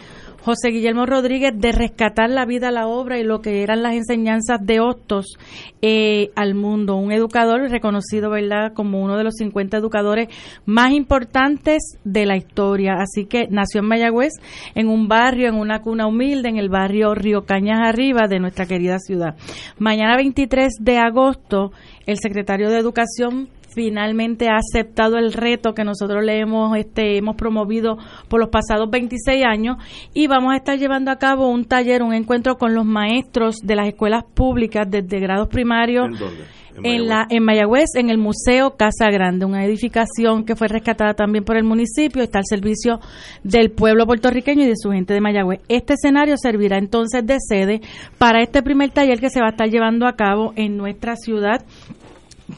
[SPEAKER 5] José Guillermo Rodríguez de rescatar la vida, la obra y lo que eran las enseñanzas de Hostos eh, al mundo. Un educador reconocido, ¿verdad?, como uno de los 50 educadores más importantes de la historia. Así que nació en Mayagüez, en un barrio, en una cuna humilde, en el barrio Río Cañas Arriba de nuestra querida ciudad. Mañana 23 de agosto, el secretario de Educación finalmente ha aceptado el reto que nosotros le hemos este hemos promovido por los pasados 26 años y vamos a estar llevando a cabo un taller, un encuentro con los maestros de las escuelas públicas desde grados primarios En, la, en Mayagüez, en el Museo Casa Grande, una edificación que fue rescatada también por el municipio, está al servicio del pueblo puertorriqueño y de su gente de Mayagüez. Este escenario servirá entonces de sede para este primer taller que se va a estar llevando a cabo en nuestra ciudad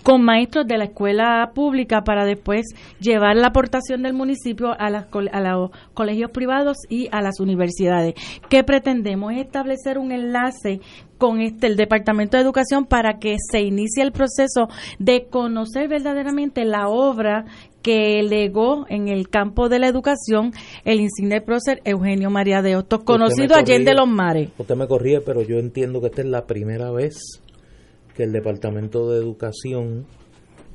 [SPEAKER 5] con maestros de la escuela pública para después llevar la aportación del municipio a, las, a los colegios privados y a las universidades. ¿Qué pretendemos? establecer un enlace con este el Departamento de Educación para que se inicie el proceso de conocer verdaderamente la obra que legó en el campo de la educación el insigne prócer Eugenio María de Hostos, conocido de los Mares.
[SPEAKER 2] Usted me corría, pero yo entiendo que esta es la primera vez que el Departamento de Educación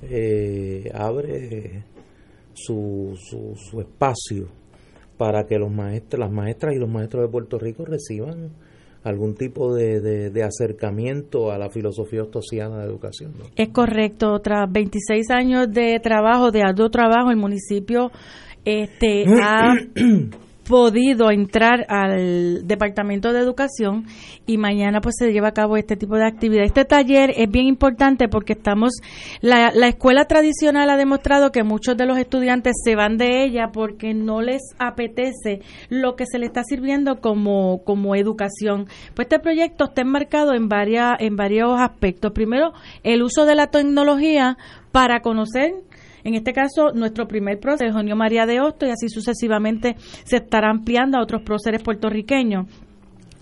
[SPEAKER 2] eh, abre su, su, espacio para que los maestros, las maestras y los maestros de Puerto Rico reciban algún tipo de, de, acercamiento a la filosofía ostosiana de educación.
[SPEAKER 5] Es correcto, tras 26 años de trabajo, de arduo trabajo, el municipio este ha podido entrar al Departamento de Educación y mañana pues se lleva a cabo este tipo de actividad. Este taller es bien importante porque estamos, la, la escuela tradicional ha demostrado que muchos de los estudiantes se van de ella porque no les apetece lo que se le está sirviendo como, como educación. Pues este proyecto está enmarcado en, varias, en varios aspectos. Primero, el uso de la tecnología para conocer en este caso, nuestro primer prócer, Eugenio María de Hosto, y así sucesivamente se estará ampliando a otros próceres puertorriqueños.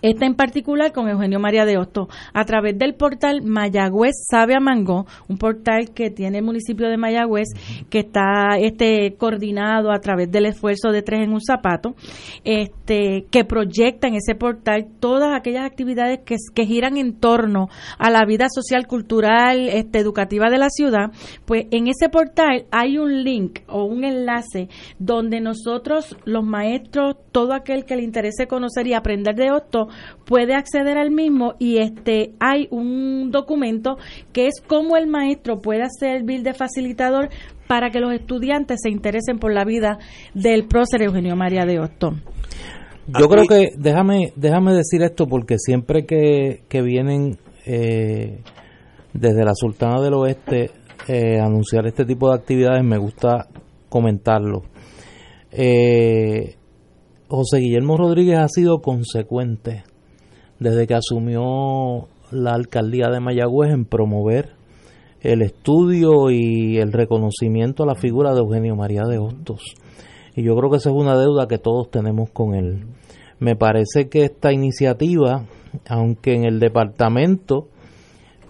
[SPEAKER 5] Esta en particular con Eugenio María de Hosto, a través del portal Mayagüez Sabe a Mango, un portal que tiene el municipio de Mayagüez, que está este coordinado a través del esfuerzo de tres en un zapato, este, que proyecta en ese portal todas aquellas actividades que, giran en torno a la vida social, cultural, este, educativa de la ciudad, pues en ese portal hay un link o un enlace donde nosotros, los maestros, todo aquel que le interese conocer y aprender de Hosto, puede acceder al mismo y este hay un documento que es cómo el maestro puede servir de facilitador para que los estudiantes se interesen por la vida del prócer Eugenio María de Hostos.
[SPEAKER 2] Yo creo que, déjame, déjame decir esto porque siempre que, que vienen eh, desde la Sultana del Oeste eh, anunciar este tipo de actividades me gusta comentarlo. Eh, José Guillermo Rodríguez ha sido consecuente desde que asumió la alcaldía de Mayagüez en promover el estudio y el reconocimiento a la figura de Eugenio María de Hostos. Y yo creo que esa es una deuda que todos tenemos con él. Me parece que esta iniciativa, aunque en el departamento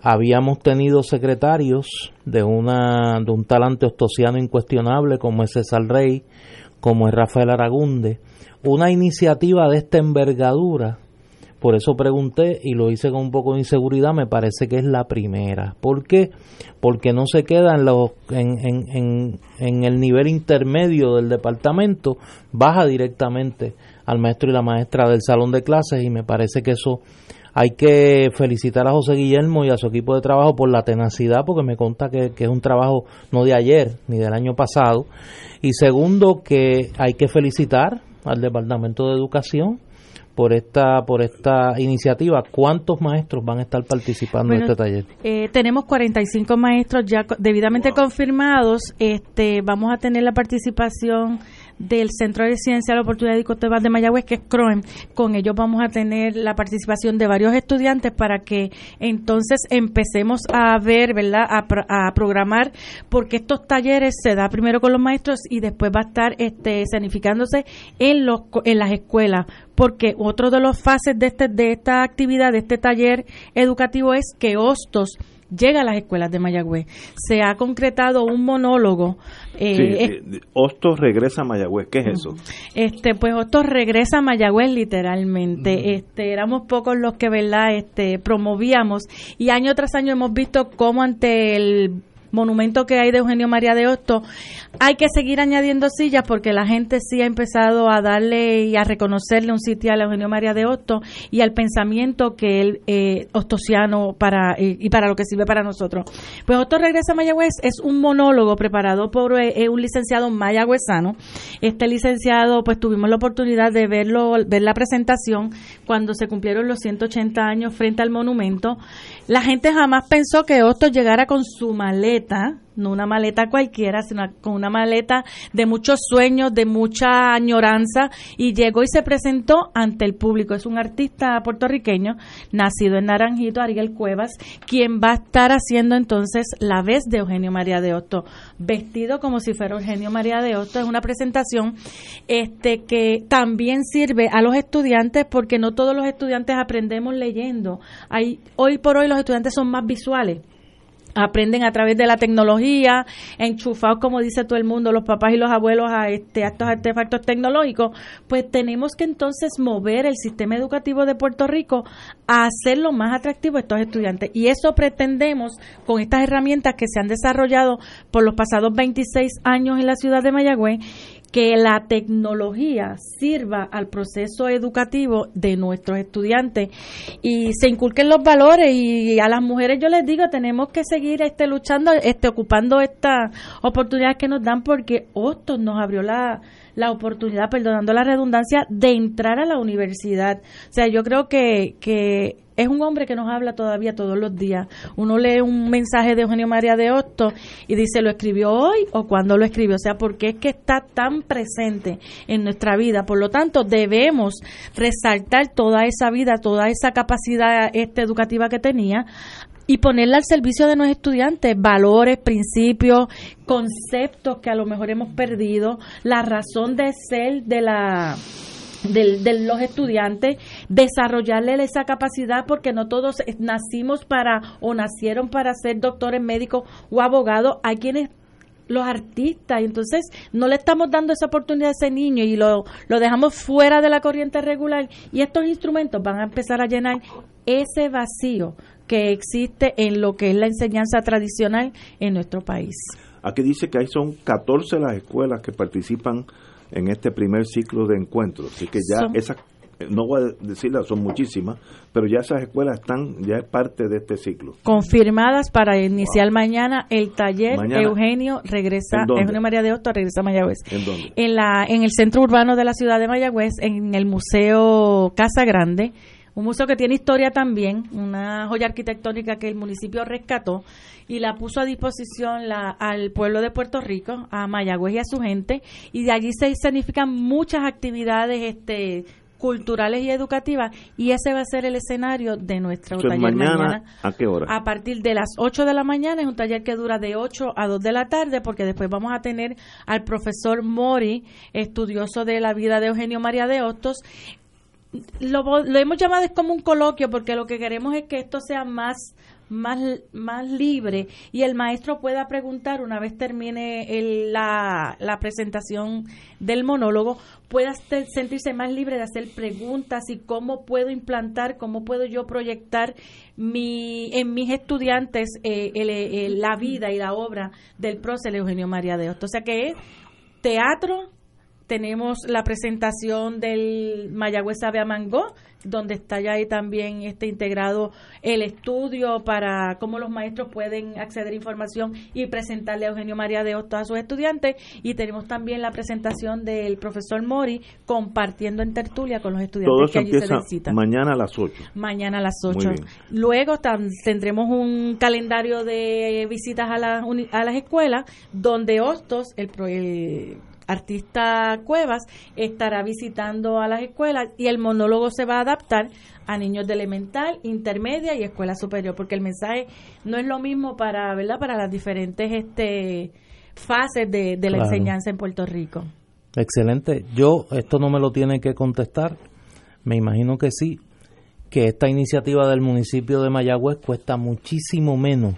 [SPEAKER 2] habíamos tenido secretarios de, una, de un talante ostosiano incuestionable como es César Rey, como es Rafael Aragunde, una iniciativa de esta envergadura, por eso pregunté y lo hice con un poco de inseguridad, me parece que es la primera. ¿Por qué? Porque no se queda en, los, en, en, en el nivel intermedio del departamento, baja directamente al maestro y la maestra del salón de clases y me parece que eso hay que felicitar a José Guillermo y a su equipo de trabajo por la tenacidad, porque me conta que, que, es un trabajo no de ayer ni del año pasado. Y segundo, que hay que felicitar al Departamento de Educación por esta por esta iniciativa. ¿Cuántos maestros van a estar participando en este taller?
[SPEAKER 5] Eh, tenemos 45 maestros ya debidamente confirmados. Este, vamos a tener la participación del Centro de Ciencia, la Oportunidad y Costebas de Mayagüez, que es CROEM. Con ellos vamos a tener la participación de varios estudiantes para que entonces empecemos a ver, ¿verdad?, a, a programar, porque estos talleres se da primero con los maestros y después va a estar este, escenificándose en, los, en las escuelas porque otro de los fases de, este, de esta actividad, de este taller educativo es que Hostos llega a las escuelas de Mayagüez. Se ha concretado un monólogo.
[SPEAKER 1] Eh, sí, Hostos regresa a Mayagüez, ¿qué es eso?
[SPEAKER 5] Este, pues Hostos regresa a Mayagüez literalmente. Este, éramos pocos los que, ¿verdad? Este, promovíamos y año tras año hemos visto cómo ante el monumento que hay de Eugenio María de Hosto, hay que seguir añadiendo sillas porque la gente sí ha empezado a darle y a reconocerle un sitio a Eugenio María de Hosto y al pensamiento que él, eh, hostosiano, para, eh, y para lo que sirve para nosotros. Pues Hosto Regresa a Mayagüez es un monólogo preparado por eh, un licenciado mayagüezano. Este licenciado, pues tuvimos la oportunidad de verlo, ver la presentación cuando se cumplieron los 180 años frente al monumento. La gente jamás pensó que Hosto llegara con su maleta no una maleta cualquiera, sino con una maleta de muchos sueños, de mucha añoranza, y llegó y se presentó ante el público. Es un artista puertorriqueño, nacido en Naranjito, Ariel Cuevas, quien va a estar haciendo entonces la vez de Eugenio María de Hosto, vestido como si fuera Eugenio María de Hosto. Es una presentación este que también sirve a los estudiantes, porque no todos los estudiantes aprendemos leyendo. Hoy por hoy los estudiantes son más visuales aprenden a través de la tecnología, enchufados, como dice todo el mundo, los papás y los abuelos a, este, a estos artefactos tecnológicos, pues tenemos que entonces mover el sistema educativo de Puerto Rico a hacerlo más atractivo a estos estudiantes. Y eso pretendemos con estas herramientas que se han desarrollado por los pasados 26 años en la ciudad de Mayagüez que la tecnología sirva al proceso educativo de nuestros estudiantes y se inculquen los valores. Y a las mujeres yo les digo tenemos que seguir este luchando este ocupando estas oportunidades que nos dan porque Hostos nos abrió la la oportunidad, perdonando la redundancia, de entrar a la universidad. O sea, yo creo que, que es un hombre que nos habla todavía todos los días. Uno lee un mensaje de Eugenio María de Hosto y dice, ¿lo escribió hoy o cuándo lo escribió? O sea, porque es que está tan presente en nuestra vida. Por lo tanto, debemos resaltar toda esa vida, toda esa capacidad este, educativa que tenía y ponerla al servicio de nuestros estudiantes, valores, principios, conceptos que a lo mejor hemos perdido, la razón de ser de la de, los estudiantes, desarrollarle esa capacidad porque no todos nacimos para o nacieron para ser doctores médicos o abogados, hay quienes los artistas, entonces no le estamos dando esa oportunidad a ese niño y lo, lo dejamos fuera de la corriente regular. Y estos instrumentos van a empezar a llenar ese vacío que existe en lo que es la enseñanza tradicional en nuestro país.
[SPEAKER 1] Aquí dice que hay son 14 las escuelas que participan en este primer ciclo de encuentros, así que ya esas no voy a decirlas, son muchísimas, pero ya esas escuelas están, ya es parte de este ciclo.
[SPEAKER 5] Confirmadas para iniciar mañana el taller Eugenio regresa, Eugenio María de Hosto regresa a Mayagüez.
[SPEAKER 1] ¿En dónde?
[SPEAKER 5] En, la, en el centro urbano de la ciudad de Mayagüez, en el Museo Casa Grande, un museo que tiene historia también, una joya arquitectónica que el municipio rescató y la puso a disposición la, al pueblo de Puerto Rico, a Mayagüez y a su gente, y de allí se significan muchas actividades este culturales y educativas. Y ese va a ser el escenario de nuestro taller
[SPEAKER 1] mañana, ¿A qué hora?
[SPEAKER 5] A partir de las 8 de la mañana es un taller que dura de 8 a 2 de la tarde porque después vamos a tener al profesor Mori, estudioso de la vida de Eugenio María de Hostos, lo, lo, hemos llamado es como un coloquio porque lo que queremos es que esto sea más más, más libre y el maestro pueda preguntar una vez termine el, la, la presentación del monólogo, pueda sentirse más libre de hacer preguntas y cómo puedo implantar, cómo puedo yo proyectar mi, en mis estudiantes eh, la vida y la obra del prócer Eugenio María de Hosto. O sea que es teatro, tenemos la presentación del Mayagüez Sabe a Mango, donde está ya ahí también este integrado el estudio para cómo los maestros pueden acceder a información y presentarle a Eugenio María de Hostos a sus estudiantes. Y tenemos también la presentación del profesor Mori compartiendo en tertulia con los estudiantes que allí se visitan.
[SPEAKER 1] Mañana a las 8.
[SPEAKER 5] Mañana a las 8. Luego tendremos un calendario de visitas a, la, a las escuelas donde Hostos, el, el artista Cuevas estará visitando a las escuelas y el monólogo se va a adaptar a niños de elemental, intermedia y escuela superior, porque el mensaje no es lo mismo para, ¿verdad? Para las diferentes este fases de, la enseñanza en Puerto Rico.
[SPEAKER 2] Excelente. Yo esto no me lo tiene que contestar. Me imagino que sí, que esta iniciativa del municipio de Mayagüez cuesta muchísimo menos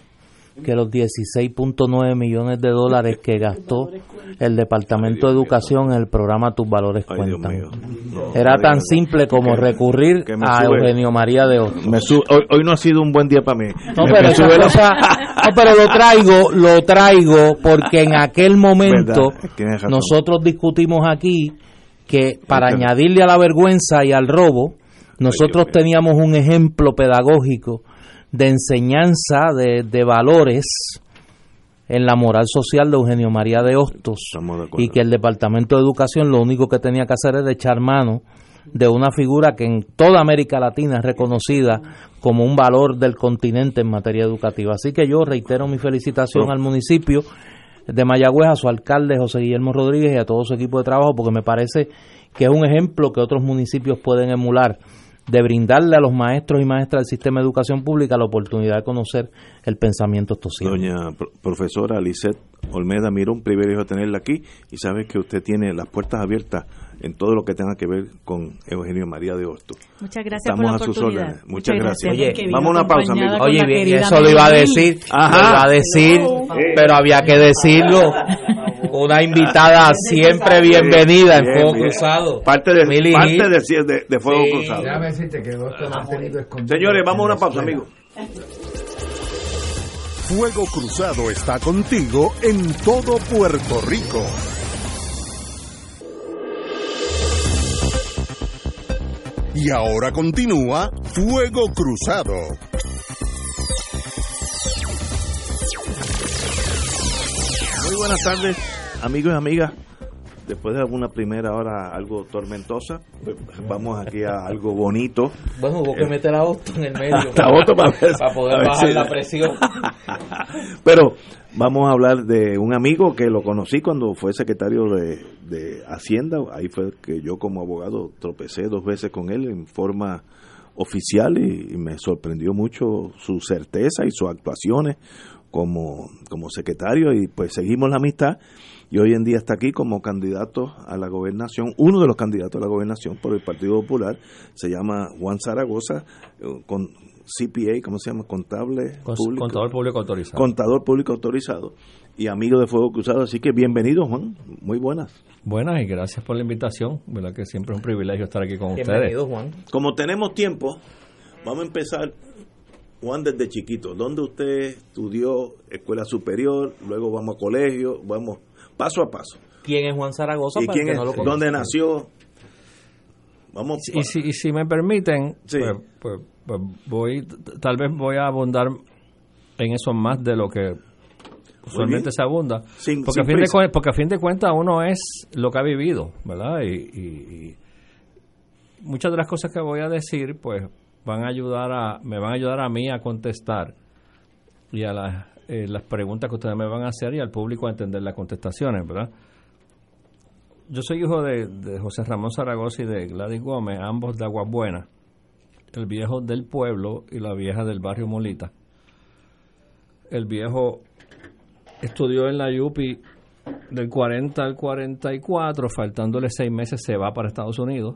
[SPEAKER 2] que los 16.9 millones de dólares que gastó el Departamento de Educación en el programa Tus Valores Cuentan. Era tan simple como recurrir a. Eugenio María de
[SPEAKER 1] su- hoy, hoy no ha sido un buen día para mí.
[SPEAKER 2] No, pero, cosa- no, pero lo traigo, lo traigo porque en aquel momento nosotros discutimos aquí que para añadirle a la vergüenza y al robo, nosotros teníamos un ejemplo pedagógico de enseñanza de, de valores en la moral social de Eugenio María de Hostos.
[SPEAKER 1] De
[SPEAKER 2] y que el Departamento de Educación lo único que tenía que hacer es de echar mano de una figura que en toda América Latina es reconocida como un valor del continente en materia educativa. Así que yo reitero mi felicitación al municipio de Mayagüez, a su alcalde José Guillermo Rodríguez y a todo su equipo de trabajo, porque me parece que es un ejemplo que otros municipios pueden emular de brindarle a los maestros y maestras del sistema de educación pública la oportunidad de conocer el pensamiento social.
[SPEAKER 1] Doña pro- profesora Lisette Olmeda Miró, un privilegio tenerla aquí y sabe que usted tiene las puertas abiertas en todo lo que tenga que ver con Eugenio María de Hostos.
[SPEAKER 5] Muchas gracias
[SPEAKER 1] Estamos
[SPEAKER 5] por la
[SPEAKER 1] a sus
[SPEAKER 5] oportunidad.
[SPEAKER 1] órdenes. Muchas gracias.
[SPEAKER 2] Oye,
[SPEAKER 1] vamos a una pausa, amigo.
[SPEAKER 2] Oye, bien, eso lo iba a decir,
[SPEAKER 1] Ajá.
[SPEAKER 2] lo iba a decir, pero había que decirlo. Una invitada siempre bienvenida en Fuego
[SPEAKER 1] bien.
[SPEAKER 2] Cruzado.
[SPEAKER 1] Parte de,
[SPEAKER 2] Mili
[SPEAKER 1] parte de, de, de Fuego
[SPEAKER 2] Sí.
[SPEAKER 1] Cruzado.
[SPEAKER 6] Déjame decirte que escondido
[SPEAKER 1] Señores, vamos a una pausa, amigos.
[SPEAKER 4] Fuego Cruzado está contigo en todo Puerto Rico. Y ahora continúa Fuego Cruzado.
[SPEAKER 1] Muy buenas tardes, amigos y amigas. Después de una primera hora algo tormentosa, pues, vamos aquí a algo bonito.
[SPEAKER 2] Bueno, hubo que meter a Otto en el medio
[SPEAKER 1] A Otto para ver-
[SPEAKER 2] para poder bajar
[SPEAKER 1] si-
[SPEAKER 2] la presión.
[SPEAKER 1] Pero vamos a hablar de un amigo que lo conocí cuando fue secretario de, de Hacienda. Ahí fue que yo como abogado tropecé dos veces con él en forma oficial y, y me sorprendió mucho su certeza y sus actuaciones como, como secretario y pues seguimos la amistad y hoy en día está aquí como candidato a la gobernación, uno de los candidatos a la gobernación por el Partido Popular, se llama Juan Zaragoza, eh, con CPA, ¿cómo se llama? Contable
[SPEAKER 7] Con-
[SPEAKER 1] público.
[SPEAKER 7] Contador público autorizado.
[SPEAKER 1] contador público autorizado y amigo de Fuego Cruzado. Así que bienvenido, Juan. Muy buenas.
[SPEAKER 7] Buenas y gracias por la invitación. Verdad que siempre es un privilegio estar aquí con ustedes.
[SPEAKER 2] Bienvenido, Juan.
[SPEAKER 1] Como tenemos tiempo, vamos a empezar, Juan, desde chiquito. ¿Dónde usted estudió escuela superior? Luego vamos a colegio, vamos paso a paso.
[SPEAKER 2] ¿Quién es Juan Zaragoza?
[SPEAKER 1] ¿Y
[SPEAKER 2] para
[SPEAKER 1] quién
[SPEAKER 2] que
[SPEAKER 1] es?
[SPEAKER 2] no lo conozca?
[SPEAKER 1] ¿Dónde nació? Vamos.
[SPEAKER 7] Y si, y si me permiten,
[SPEAKER 1] Sí.
[SPEAKER 7] pues, pues- pues voy, tal vez voy a abundar en eso más de lo que usualmente se abunda.
[SPEAKER 1] Sin-
[SPEAKER 7] porque,
[SPEAKER 1] sin
[SPEAKER 7] a fin de, porque a fin de cuentas uno es lo que ha vivido, ¿verdad? Y, y- y muchas de las cosas que voy a decir, pues van a ayudar a, me van a ayudar a mí a contestar y a las, eh, las preguntas que ustedes me van a hacer y al público a entender las contestaciones, ¿verdad? Yo soy hijo de, de José Ramón Zaragoza y de Gladys Gómez, ambos de Aguas Buenas, el viejo del pueblo y la vieja del barrio Molita. El viejo estudió en la UPI del 40 al 44, faltándole seis meses se va para Estados Unidos.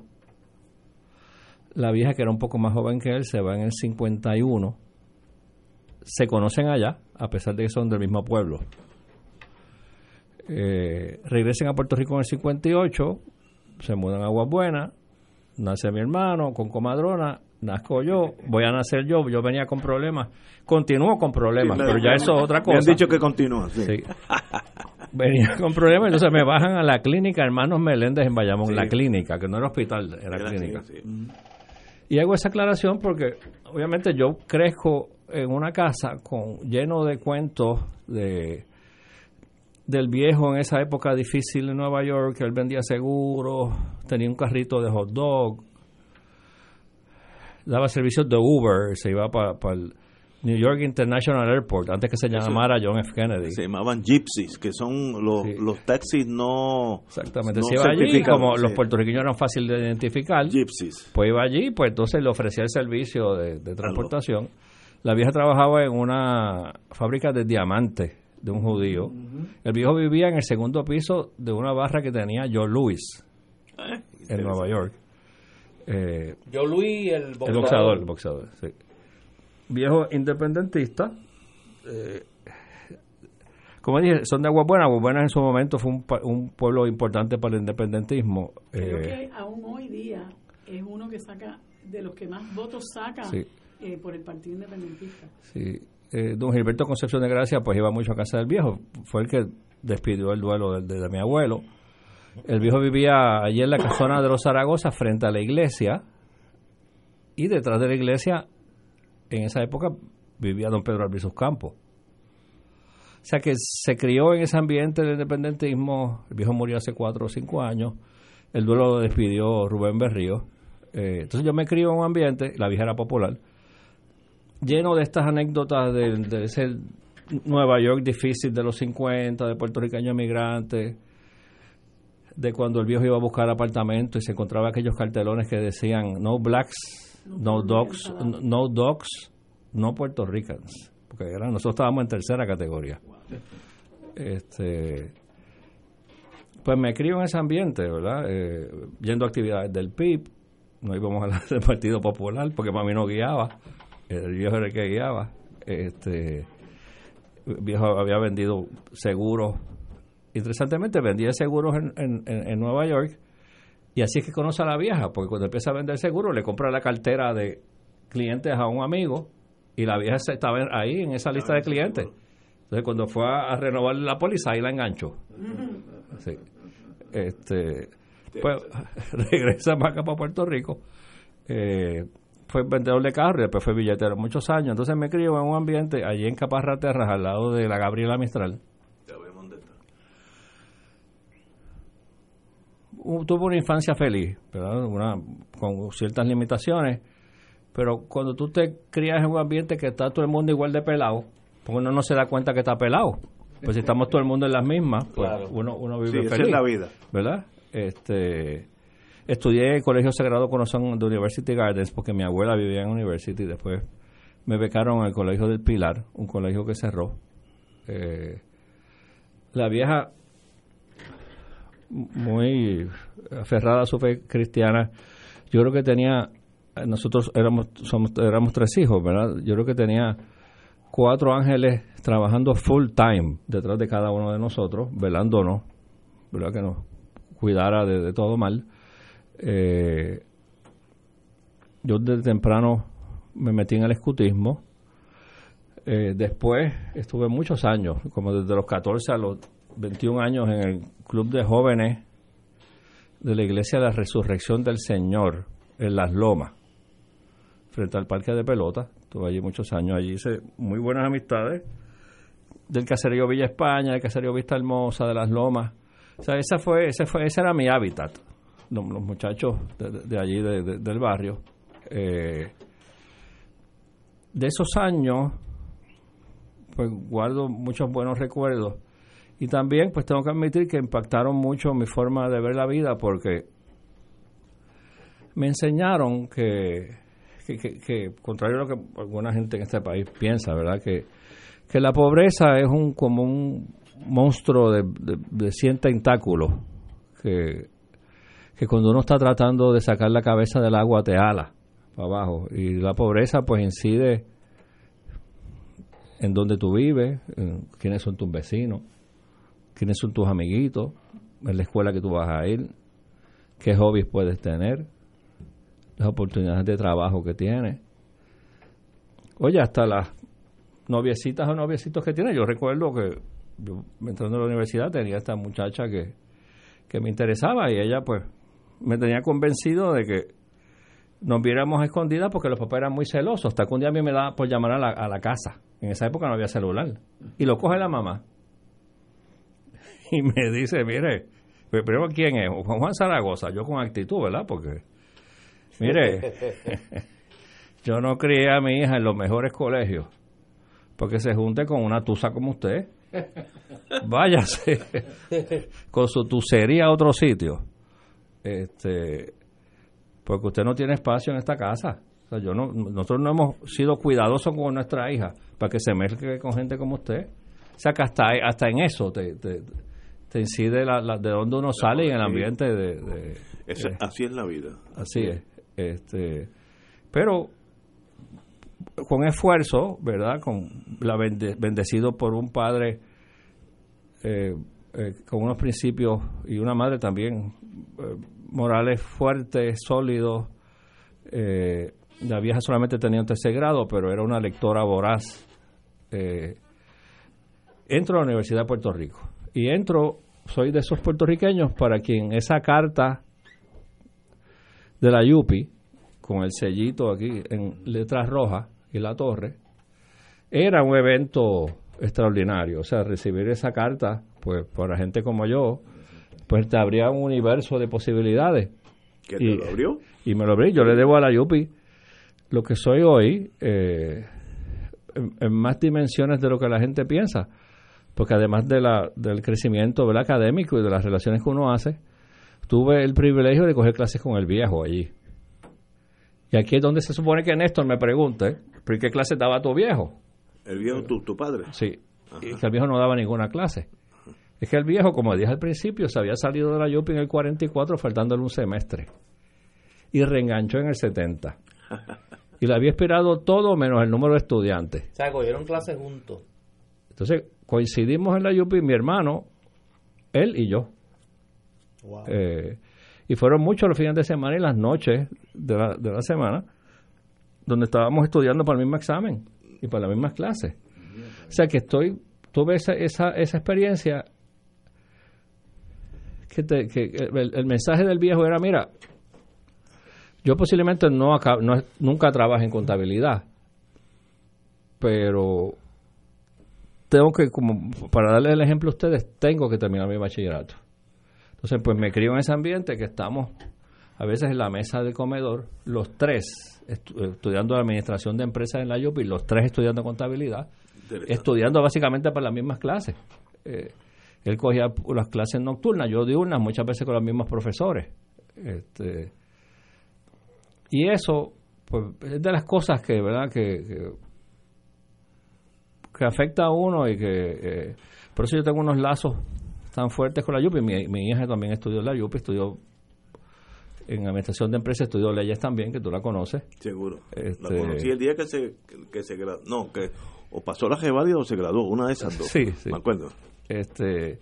[SPEAKER 7] La vieja, que era un poco más joven que él, se va en el 51. Se conocen allá, a pesar de que son del mismo pueblo. Eh, regresen a Puerto Rico en el 58, se mudan a Aguas Buenas, nace mi hermano con comadrona, nazco yo, voy a nacer yo, yo venía con problemas, continúo con problemas, pero ya eso es otra
[SPEAKER 1] Me
[SPEAKER 7] cosa.
[SPEAKER 1] han dicho que continúa. sí.
[SPEAKER 7] Sí. Venía con problemas, entonces me bajan a la clínica Hermanos Meléndez en Bayamón,
[SPEAKER 1] Sí.
[SPEAKER 7] la clínica, que no era hospital, era,
[SPEAKER 1] Era
[SPEAKER 7] clínica.
[SPEAKER 1] así, sí.
[SPEAKER 7] Y hago esa aclaración porque obviamente yo crezco en una casa con lleno de cuentos de del viejo en esa época difícil en Nueva York, que él vendía seguros, tenía un carrito de hot dog, daba servicios de Uber, se iba para el New York International Airport, antes que se llamara John F. Kennedy.
[SPEAKER 1] Se llamaban gypsies, que son los,
[SPEAKER 7] Sí.
[SPEAKER 1] los taxis no.
[SPEAKER 7] Exactamente,
[SPEAKER 1] no
[SPEAKER 7] se iba allí, como
[SPEAKER 1] sí.
[SPEAKER 7] los puertorriqueños eran fáciles de identificar,
[SPEAKER 1] Gypsies.
[SPEAKER 7] pues iba allí, pues entonces le ofrecía el servicio de, de transportación. La vieja trabajaba en una fábrica de diamantes de un judío. El viejo vivía en el segundo piso de una barra que tenía Joe Louis en Nueva York. Eh,
[SPEAKER 2] Yo, Luis, el boxeador,
[SPEAKER 7] el boxeador, sí. Viejo independentista. eh, como dije, son de Agua Buena. Agua Buena en su momento fue un, un pueblo importante para el independentismo.
[SPEAKER 3] Creo que aún hoy día es uno que saca, de los que más votos saca eh, por el Partido Independentista.
[SPEAKER 7] Sí. Eh, don Gilberto Concepción de Gracia pues iba mucho a casa del viejo. Fue el que despidió el duelo de, de mi abuelo. El viejo vivía allí en la casona de los Zaragoza frente a la iglesia y detrás de la iglesia en esa época vivía don Pedro Albizus Campos. O sea que se crió en ese ambiente del independentismo. El viejo murió hace cuatro o cinco años. El duelo lo despidió Rubén Berrío. Eh, entonces yo me crió en un ambiente, la vieja era popular, lleno de estas anécdotas de, de ese Nueva York difícil de los 50, de puertorriqueños emigrantes, de cuando el viejo iba a buscar apartamento y se encontraba aquellos cartelones que decían no blacks, no dogs, no dogs, no Puerto Ricans, porque nosotros estábamos en tercera categoría. Este, pues me crio en ese ambiente, ¿verdad? Eh, yendo a actividades del PIB, no íbamos a la del Partido Popular porque para mí no guiaba, el viejo era el que guiaba. Este, el viejo había vendido seguros interesantemente vendía seguros en, en, Nueva York y así es que conoce a la vieja, porque cuando empieza a vender seguros le compra la cartera de clientes a un amigo y la vieja estaba ahí en esa lista de clientes. Entonces cuando fue a, renovar la póliza ahí la enganchó. Este, pues regresa más acá para Puerto Rico. Eh, fue vendedor de carro y después fue billetero muchos años. Entonces me crió en un ambiente allí en Caparra Terras, al lado de la Gabriela Mistral tuvo una infancia feliz, Una, con ciertas limitaciones, pero cuando tú te crías en un ambiente que está todo el mundo igual de pelado, pues uno no se da cuenta que está pelado. Pues si estamos todo el mundo en las mismas, pues uno, uno vive feliz.
[SPEAKER 1] es la vida.
[SPEAKER 7] ¿Verdad? Este, estudié en el Colegio Sagrado Corazón de University Gardens porque mi abuela vivía en University y después me becaron al Colegio del Pilar, un colegio que cerró. Eh, la vieja muy aferrada a su fe cristiana. Yo creo que tenía, nosotros éramos, somos, éramos tres hijos, ¿verdad? Yo creo que tenía cuatro ángeles trabajando full time detrás de cada uno de nosotros, velándonos, ¿verdad? Que nos cuidara de, todo mal. Eh, yo desde temprano me metí en el escutismo. Eh, después estuve muchos años, como desde los 14 a los 21 años en el Club de Jóvenes de la Iglesia de la Resurrección del Señor en Las Lomas, frente al Parque de Pelota. Estuve allí muchos años, allí hice muy buenas amistades del caserío Villa España, del caserío Vista Hermosa, de Las Lomas. O sea, esa fue, ese fue, ese era mi hábitat, los, muchachos de, allí, del barrio. Eh, de esos años, pues guardo muchos buenos recuerdos y también, pues tengo que admitir que impactaron mucho mi forma de ver la vida porque me enseñaron que, que, contrario a lo que alguna gente en este país piensa, ¿verdad? Que, que la pobreza es un como un monstruo de, de, de 100 tentáculos que, que cuando uno está tratando de sacar la cabeza del agua te ala para abajo. Y la pobreza pues incide en donde tú vives, en quiénes son tus vecinos quiénes son tus amiguitos, en la escuela que tú vas a ir, qué hobbies puedes tener, las oportunidades de trabajo que tienes. Oye, hasta las noviecitas o noviecitos que tienes. Yo recuerdo que yo entrando a la universidad tenía esta muchacha que, que me interesaba y ella pues me tenía convencido de que nos viéramos escondidas porque los papás eran muy celosos. Hasta que un día a mí me da por llamar a la, a la casa. En esa época no había celular. Y lo coge la mamá. y me dice, mire, pero ¿quién es? Juan Juan Zaragoza, yo con actitud, ¿verdad? Porque, mire, yo no crié a mi hija en los mejores colegios porque se junte con una tusa como usted. Váyase con su tucería a otro sitio. Este, porque usted no tiene espacio en esta casa. O sea, yo no, nosotros no hemos sido cuidadosos con nuestra hija para que se mezcle con gente como usted. O sea, que hasta, hasta en eso te, te incide la, de dónde uno sale y en el ambiente de...
[SPEAKER 1] Eh, así es la vida.
[SPEAKER 7] Así es. Este, pero con esfuerzo, ¿verdad? Con la bendecido por un padre eh, eh, con unos principios y una madre también morales fuertes, sólidos. la vieja solamente tenía un tercer grado, pero era una lectora voraz. entro a la Universidad de Puerto Rico y entro, soy de esos puertorriqueños para quien esa carta de la Yupi, con el sellito aquí en letras rojas y la torre, era un evento extraordinario. O sea, recibir esa carta, pues para gente como yo, pues te abría un universo de posibilidades.
[SPEAKER 1] ¿Qué te lo abrió?
[SPEAKER 7] Y me lo abrí. Yo le debo a la Yupi lo que soy hoy eh, en, más dimensiones de lo que la gente piensa. Porque además de la, del crecimiento del académico y de las relaciones que uno hace, tuve el privilegio de coger clases con el viejo allí. Y aquí es donde se supone que Néstor me pregunte, ¿por qué clase daba tu viejo?
[SPEAKER 1] ¿El viejo tu, tu padre?
[SPEAKER 7] Sí, y que el viejo no daba ninguna clase. Es que el viejo, como dije al principio, se había salido de la Yupi en el 44 faltándole un semestre. Y reenganchó en el 70. Y le había esperado todo menos el número de estudiantes.
[SPEAKER 2] O sea, cogieron clases juntos.
[SPEAKER 7] Entonces, coincidimos en la Yupi, mi hermano, él y yo. Eh, y fueron muchos los fines de semana y las noches de la, de la semana donde estábamos estudiando para el mismo examen y para las mismas clases. O sea que estoy, tuve esa, esa, esa experiencia que, que el, mensaje del viejo era, mira, yo posiblemente no, no nunca trabaje en contabilidad, pero tengo que, como para darle el ejemplo a ustedes, tengo que terminar mi bachillerato. Entonces, pues me crio en ese ambiente que estamos a veces en la mesa de comedor, los tres estudiando administración de empresas en la y los tres estudiando contabilidad, estudiando básicamente para las mismas clases. Eh, él cogía las clases nocturnas, yo diurnas, muchas veces con los mismos profesores. Este, y eso, pues, es de las cosas que, ¿verdad?, que, que, afecta a uno y que... Eh, por eso yo tengo unos lazos tan fuertes con la YUPI. Mi, mi hija también estudió en la YUPI, estudió en administración de empresas estudió leyes también, que tú la conoces.
[SPEAKER 1] Seguro. Este, la conocí el día que se, que se graduó. No, que o pasó la Geválida o se graduó, una de esas dos.
[SPEAKER 7] Sí, sí.
[SPEAKER 1] Me acuerdo.
[SPEAKER 7] Este,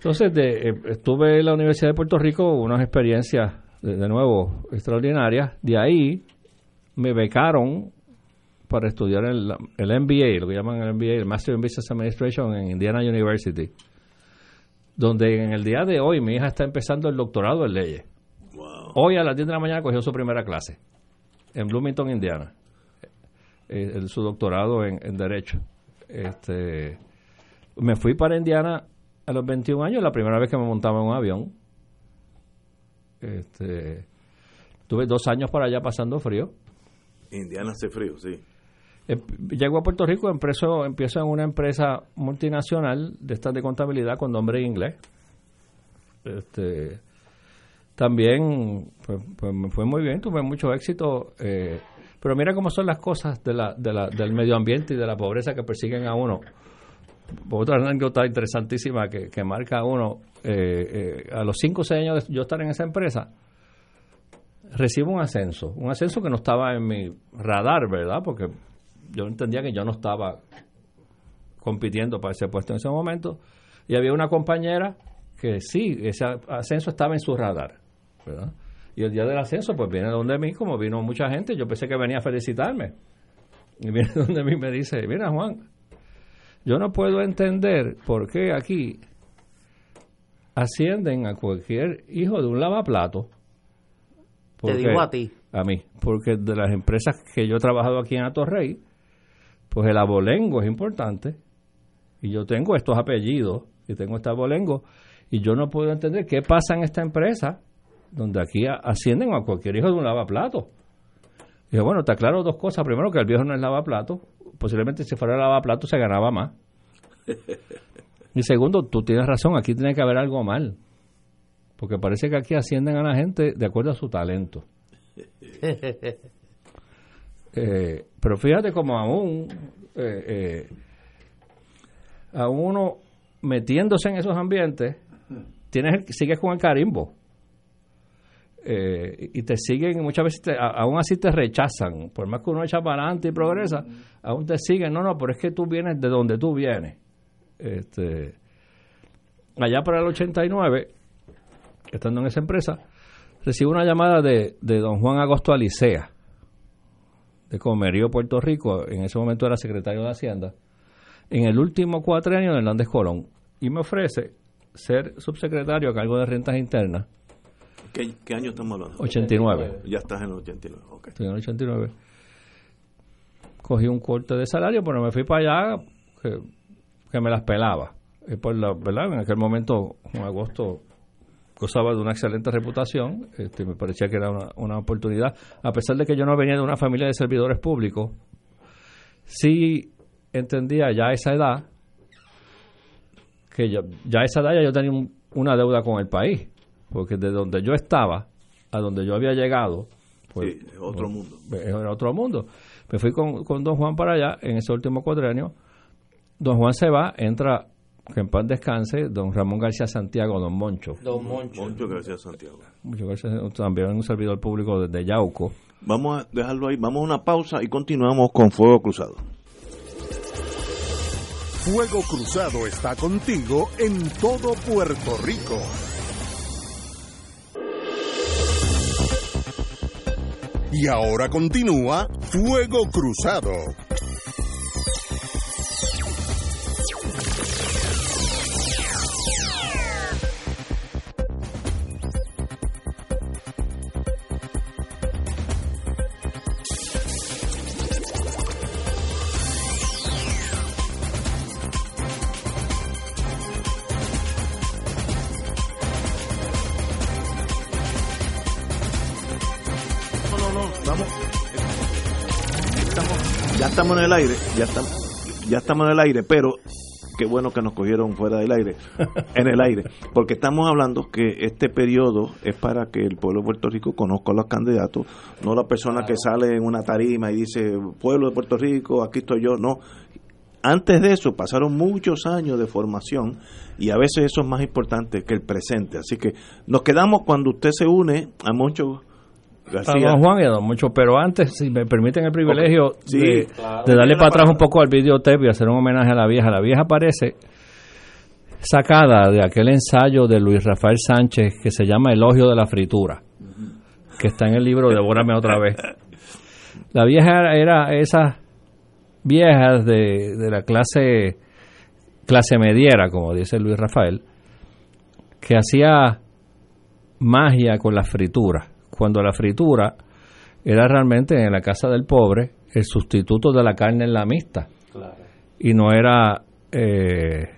[SPEAKER 7] entonces, de, eh, estuve en la Universidad de Puerto Rico, unas experiencias, de, nuevo, extraordinarias. De ahí me becaron para estudiar el, el MBA, lo que llaman el MBA, el Master in Business Administration en Indiana University, donde en el día de hoy mi hija está empezando el doctorado en leyes. Hoy a las 10 de la mañana cogió su primera clase en Bloomington, Indiana. Eh, su doctorado en, Derecho. Este, me fui para Indiana a los 21 años, la primera vez que me montaba en un avión. Este, tuve dos años para allá pasando frío.
[SPEAKER 1] Indiana hace frío, sí.
[SPEAKER 7] Eh, llego a Puerto Rico, empiezo, empiezo en una empresa multinacional de estas de contabilidad con nombre inglés. Este, también pues, pues, fue muy bien, tuve mucho éxito. Eh, pero mira cómo son las cosas del medio ambiente y de la pobreza que persiguen a uno. Otra anécdota interesantísima que, que marca a uno, eh, eh, a los 5 o 6 años de yo estar en esa empresa, recibo un ascenso, un ascenso que no estaba en mi radar, ¿verdad? Porque yo entendía que yo no estaba compitiendo para ese puesto en ese momento. Y había una compañera que sí, ese ascenso estaba en su radar. Y el día del ascenso, pues viene donde mí, como vino mucha gente, yo pensé que venía a felicitarme. Y viene donde mí me dice, mira Juan, yo no puedo entender por qué aquí ascienden a cualquier hijo de un lavaplato.
[SPEAKER 2] Te digo a ti.
[SPEAKER 7] A mí, porque de las empresas que yo he trabajado aquí en Atorrey, pues el abolengo es importante. Y yo tengo estos apellidos y tengo este abolengo. Y yo no puedo entender qué pasa en esta empresa donde aquí ascienden a cualquier hijo de un lavaplato. Y dije, bueno, te aclaro dos cosas. Primero, que el viejo no es lavaplato. Posiblemente si fuera lavaplato se ganaba más. Y segundo, tú tienes razón, aquí tiene que haber algo mal. Porque parece que aquí ascienden a la gente de acuerdo a su talento. Eh, pero fíjate como aún, eh, eh, a uno metiéndose en esos ambientes, tienes, sigues con el carimbo. Eh, y te siguen, muchas veces aún así te rechazan, por más que uno echa para adelante y progresa, aún te siguen, no, no, pero es que tú vienes de donde tú vienes. Este, allá para el 89, estando en esa empresa, recibo una llamada de, de don Juan Agosto Alicea, de Comerío, Puerto Rico, en ese momento era secretario de Hacienda, en el último cuatrienio de Hernández Colón, y me ofrece ser subsecretario a cargo de rentas internas.
[SPEAKER 1] ¿Qué, año estamos hablando?
[SPEAKER 7] 89.
[SPEAKER 1] Ya estás en el 89,
[SPEAKER 7] Estoy en el 89. Cogí un corte de salario, pero me fui para allá que, me las pelaba. Y por la, ¿verdad? En aquel momento, en agosto, gozaba de una excelente reputación, este, me parecía que era una, oportunidad, a pesar de que yo no venía de una familia de servidores públicos, sí entendía ya a esa edad que yo, ya a esa edad ya yo tenía una deuda con el país, porque de donde yo estaba a donde yo había llegado, pues,
[SPEAKER 1] otro pues, mundo.
[SPEAKER 7] Era otro mundo. Me fui con, con don Juan para allá en ese último cuadrenio. Don Juan se va, entra que en paz descanse, don Ramón García Santiago, don Moncho.
[SPEAKER 2] Don Moncho.
[SPEAKER 1] Moncho García Santiago.
[SPEAKER 7] Muchas gracias, también un servidor público desde Yauco.
[SPEAKER 1] Vamos a dejarlo ahí, vamos a una pausa y continuamos con Fuego Cruzado.
[SPEAKER 4] Fuego Cruzado está contigo en todo Puerto Rico. Y ahora continúa Fuego Cruzado.
[SPEAKER 1] Estamos en el aire, ya estamos, ya estamos en el aire, pero qué bueno que nos cogieron fuera del aire, en el aire, porque estamos hablando que este periodo es para que el pueblo de Puerto Rico conozca a los candidatos, no la persona que sale en una tarima y dice, pueblo de Puerto Rico, aquí estoy yo, no. Antes de eso pasaron muchos años de formación y a veces eso es más importante que el presente. Así que nos quedamos cuando usted se une a muchos
[SPEAKER 7] a don Juan y a don Mucho, pero antes, si me permiten el privilegio de, darle para atrás un poco al videotape y hacer un homenaje a la vieja. La vieja aparece sacada de aquel ensayo de Luis Rafael Sánchez que se llama Elogio de la Fritura, que está en el libro Devórame otra vez. La vieja era esas viejas de, de la clase clase mediera, como dice Luis Rafael, que hacía magia con la fritura cuando la fritura era realmente en la casa del pobre el sustituto de la carne en la mixta. Y no era eh,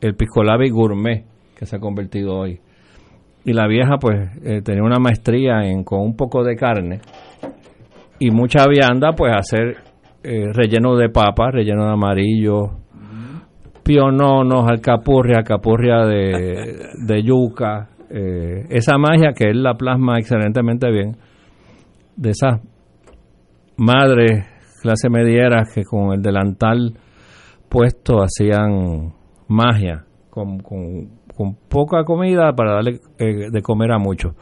[SPEAKER 7] el piscolabi gourmet que se ha convertido hoy. Y la vieja pues eh, tenía una maestría en con un poco de carne y mucha vianda pues hacer eh, relleno de papa, relleno de amarillo, piononos, alcapurria, alcapurria de, de yuca, eh, esa magia que él la plasma excelentemente bien, de esas madres clase mediera que con el delantal puesto hacían magia, con, con, poca comida para darle eh, de comer a muchos.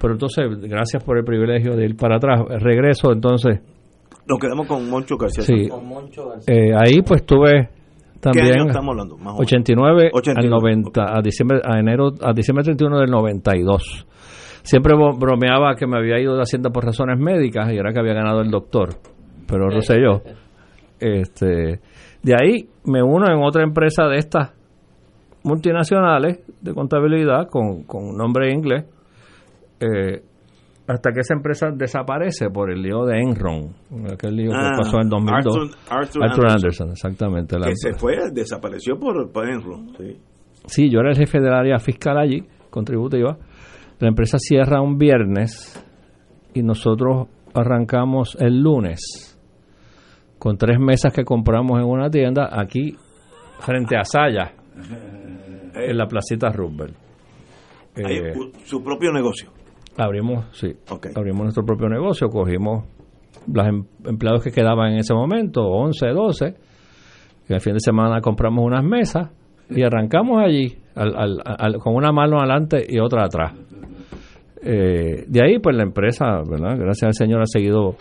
[SPEAKER 7] Pero entonces, gracias por el privilegio de ir para atrás. Regreso entonces.
[SPEAKER 1] Nos quedamos con Moncho García.
[SPEAKER 7] Sí. Eh, ahí pues tuve también,
[SPEAKER 1] estamos hablando?
[SPEAKER 7] 89, al 90, a diciembre, a enero, a diciembre 31 del 92. Siempre bromeaba que me había ido de Hacienda por razones médicas y era que había ganado el doctor, pero no sé yo. Este, de ahí me uno en otra empresa de estas multinacionales de contabilidad con, con nombre inglés. Eh, hasta que esa empresa desaparece por el lío de Enron, aquel lío que ah, pasó en 2002. Arthur, Anderson. exactamente.
[SPEAKER 1] que se fue, desapareció por, Enron. Sí.
[SPEAKER 7] sí, yo era el jefe del área fiscal allí, contributiva. La empresa cierra un viernes y nosotros arrancamos el lunes con tres mesas que compramos en una tienda aquí frente a Saya, en la placita Roosevelt.
[SPEAKER 1] Eh, su propio negocio.
[SPEAKER 7] Abrimos, sí. Abrimos nuestro propio negocio, cogimos los em, empleados que quedaban en ese momento, 11, 12, y el fin de semana compramos unas mesas y arrancamos allí con una mano adelante y otra atrás. Eh, de ahí, pues la empresa, ¿verdad? Gracias al Señor ha seguido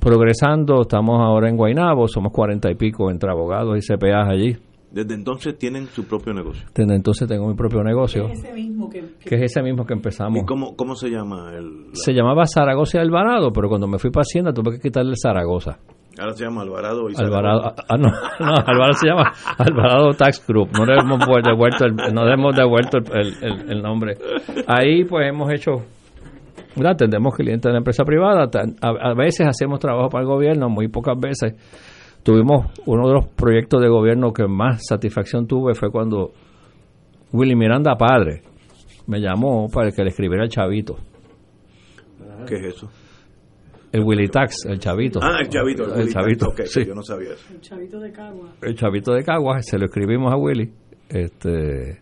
[SPEAKER 7] progresando. Estamos ahora en Guaynabo, somos cuarenta y pico entre abogados y CPAs allí.
[SPEAKER 1] Desde entonces tienen su propio negocio.
[SPEAKER 7] Desde entonces tengo mi propio negocio,
[SPEAKER 3] Ese mismo que, que-
[SPEAKER 7] que es ese mismo que empezamos.
[SPEAKER 1] ¿Y cómo, cómo se llama? El,
[SPEAKER 7] Se llamaba Zaragoza y Alvarado, pero cuando me fui para Hacienda tuve que quitarle el Zaragoza.
[SPEAKER 1] ahora se llama Alvarado y
[SPEAKER 7] Alvarado, ah, ah, no, no, Alvarado se llama Alvarado Tax Group. No le hemos vu- devuelto el, no le hemos devuelto el, el- nombre. Ahí pues hemos hecho, atendemos clientes de la empresa privada. a veces hacemos trabajo para el gobierno, muy pocas veces. Tuvimos uno de los proyectos de gobierno que más satisfacción tuve fue cuando Willy Miranda padre me llamó para que le escribiera el chavito.
[SPEAKER 1] ¿Qué es eso?
[SPEAKER 7] El Willy Tax, el chavito.
[SPEAKER 1] Ah, el chavito.
[SPEAKER 7] El
[SPEAKER 1] Willy
[SPEAKER 7] chavito, sí.
[SPEAKER 1] Yo no sabía eso.
[SPEAKER 3] el chavito de Cagua.
[SPEAKER 7] el chavito de Caguas, se lo escribimos a Willy. Este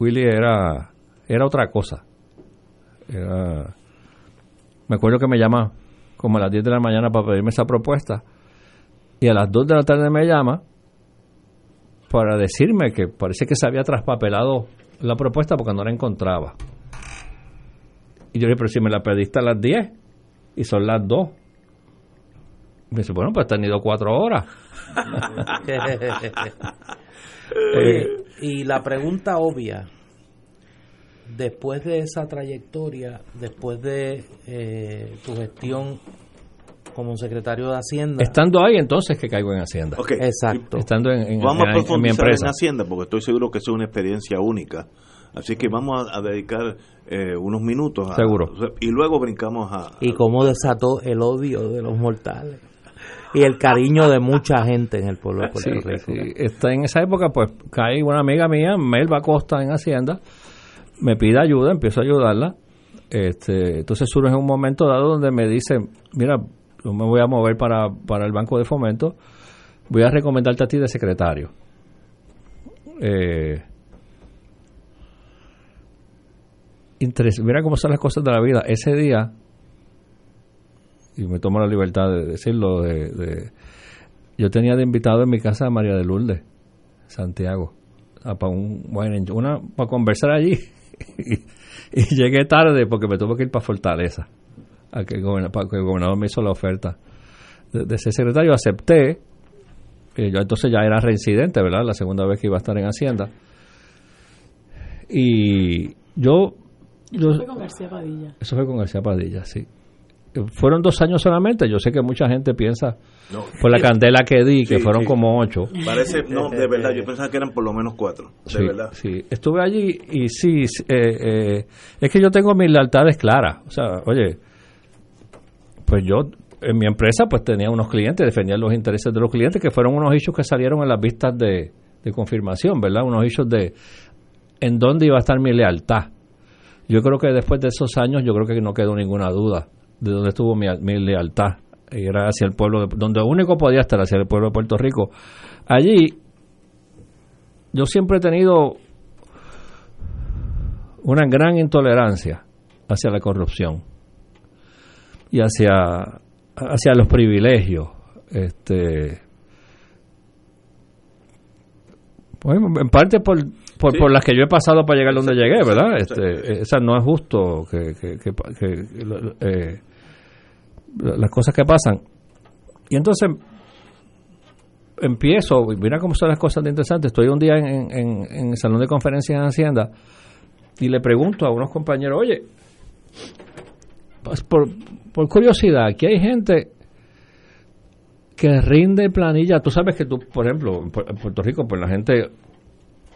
[SPEAKER 7] Willy era era otra cosa. Era me acuerdo que me llama como a las 10 de la mañana para pedirme esa propuesta y a las 2 de la tarde me llama para decirme que parece que se había traspapelado la propuesta porque no la encontraba. Y yo le dije, pero si me la pediste a las 10 y son las 2. Me dice, bueno, pues han ido cuatro horas.
[SPEAKER 2] Oye, y la pregunta obvia, después de esa trayectoria, después de eh, tu gestión como secretario de Hacienda,
[SPEAKER 7] Estando ahí, entonces que caigo en Hacienda.
[SPEAKER 2] Exacto.
[SPEAKER 7] Estando en, en-
[SPEAKER 1] Vamos
[SPEAKER 7] en-
[SPEAKER 1] a
[SPEAKER 7] en mi
[SPEAKER 1] profundizar
[SPEAKER 7] empresa.
[SPEAKER 1] en Hacienda porque estoy seguro que es una experiencia única. Así que vamos a, a dedicar eh, unos minutos. a-
[SPEAKER 7] Seguro.
[SPEAKER 1] Y luego brincamos a...
[SPEAKER 2] y cómo desató el odio de los mortales y el cariño de mucha gente en el pueblo de Puerto
[SPEAKER 7] Sí,
[SPEAKER 2] Rico.
[SPEAKER 7] sí. Está en esa época, pues cae una amiga mía, Melba Costa, en Hacienda, me pide ayuda, empiezo a ayudarla. Este, entonces surge un momento dado donde me dice, mira, yo me voy a mover para, para el Banco de Fomento, voy a recomendarte a ti de secretario. Eh, mira cómo son las cosas de la vida. Ese día, y me tomo la libertad de decirlo, de, de- yo tenía de invitado en mi casa a María de Lourdes, Santiago, para un bueno, una para conversar allí y, llegué tarde porque me tuve que ir para Fortaleza, a que el gobernador, para que el gobernador me hizo la oferta de, de ser secretario, acepté, eh, yo entonces ya era reincidente, ¿verdad? La segunda vez que iba a estar en Hacienda y yo, yo
[SPEAKER 3] Fue con García Padilla.
[SPEAKER 7] eso fue con García Padilla, sí. Fueron dos años solamente. Yo sé que mucha gente piensa
[SPEAKER 1] No.
[SPEAKER 7] por la candela que di, que fueron
[SPEAKER 1] sí.
[SPEAKER 7] como ocho.
[SPEAKER 1] Parece, no, de verdad, yo pensaba que eran por lo menos cuatro. De
[SPEAKER 7] Sí,
[SPEAKER 1] verdad.
[SPEAKER 7] sí. Estuve allí y sí, sí, eh, eh, es que yo tengo mis lealtades claras. O sea, oye, pues yo en mi empresa pues tenía unos clientes, defendía los intereses de los clientes, que fueron unos issues que salieron en las vistas de, de confirmación, ¿verdad? Unos issues de en dónde iba a estar mi lealtad. Yo creo que después de esos años, yo creo que no quedó ninguna duda de dónde estuvo mi, mi lealtad. Era hacia el pueblo, de- donde único podía estar, hacia el pueblo de Puerto Rico. Allí, yo siempre he tenido una gran intolerancia hacia la corrupción y hacia, hacia los privilegios. Este, bueno, en parte por, por,
[SPEAKER 1] Sí.
[SPEAKER 7] por las que yo he pasado para llegar donde llegué, ¿verdad? Este, esa no es justo que, que, que, que- eh, las cosas que pasan. Y entonces empiezo, mira cómo son las cosas de interesantes. Estoy un día en, en, en el salón de conferencias en Hacienda y le pregunto a unos compañeros, oye, pues por, por curiosidad, aquí hay gente que rinde planilla. Tú sabes que tú, por ejemplo, en Pu- en Puerto Rico, pues la gente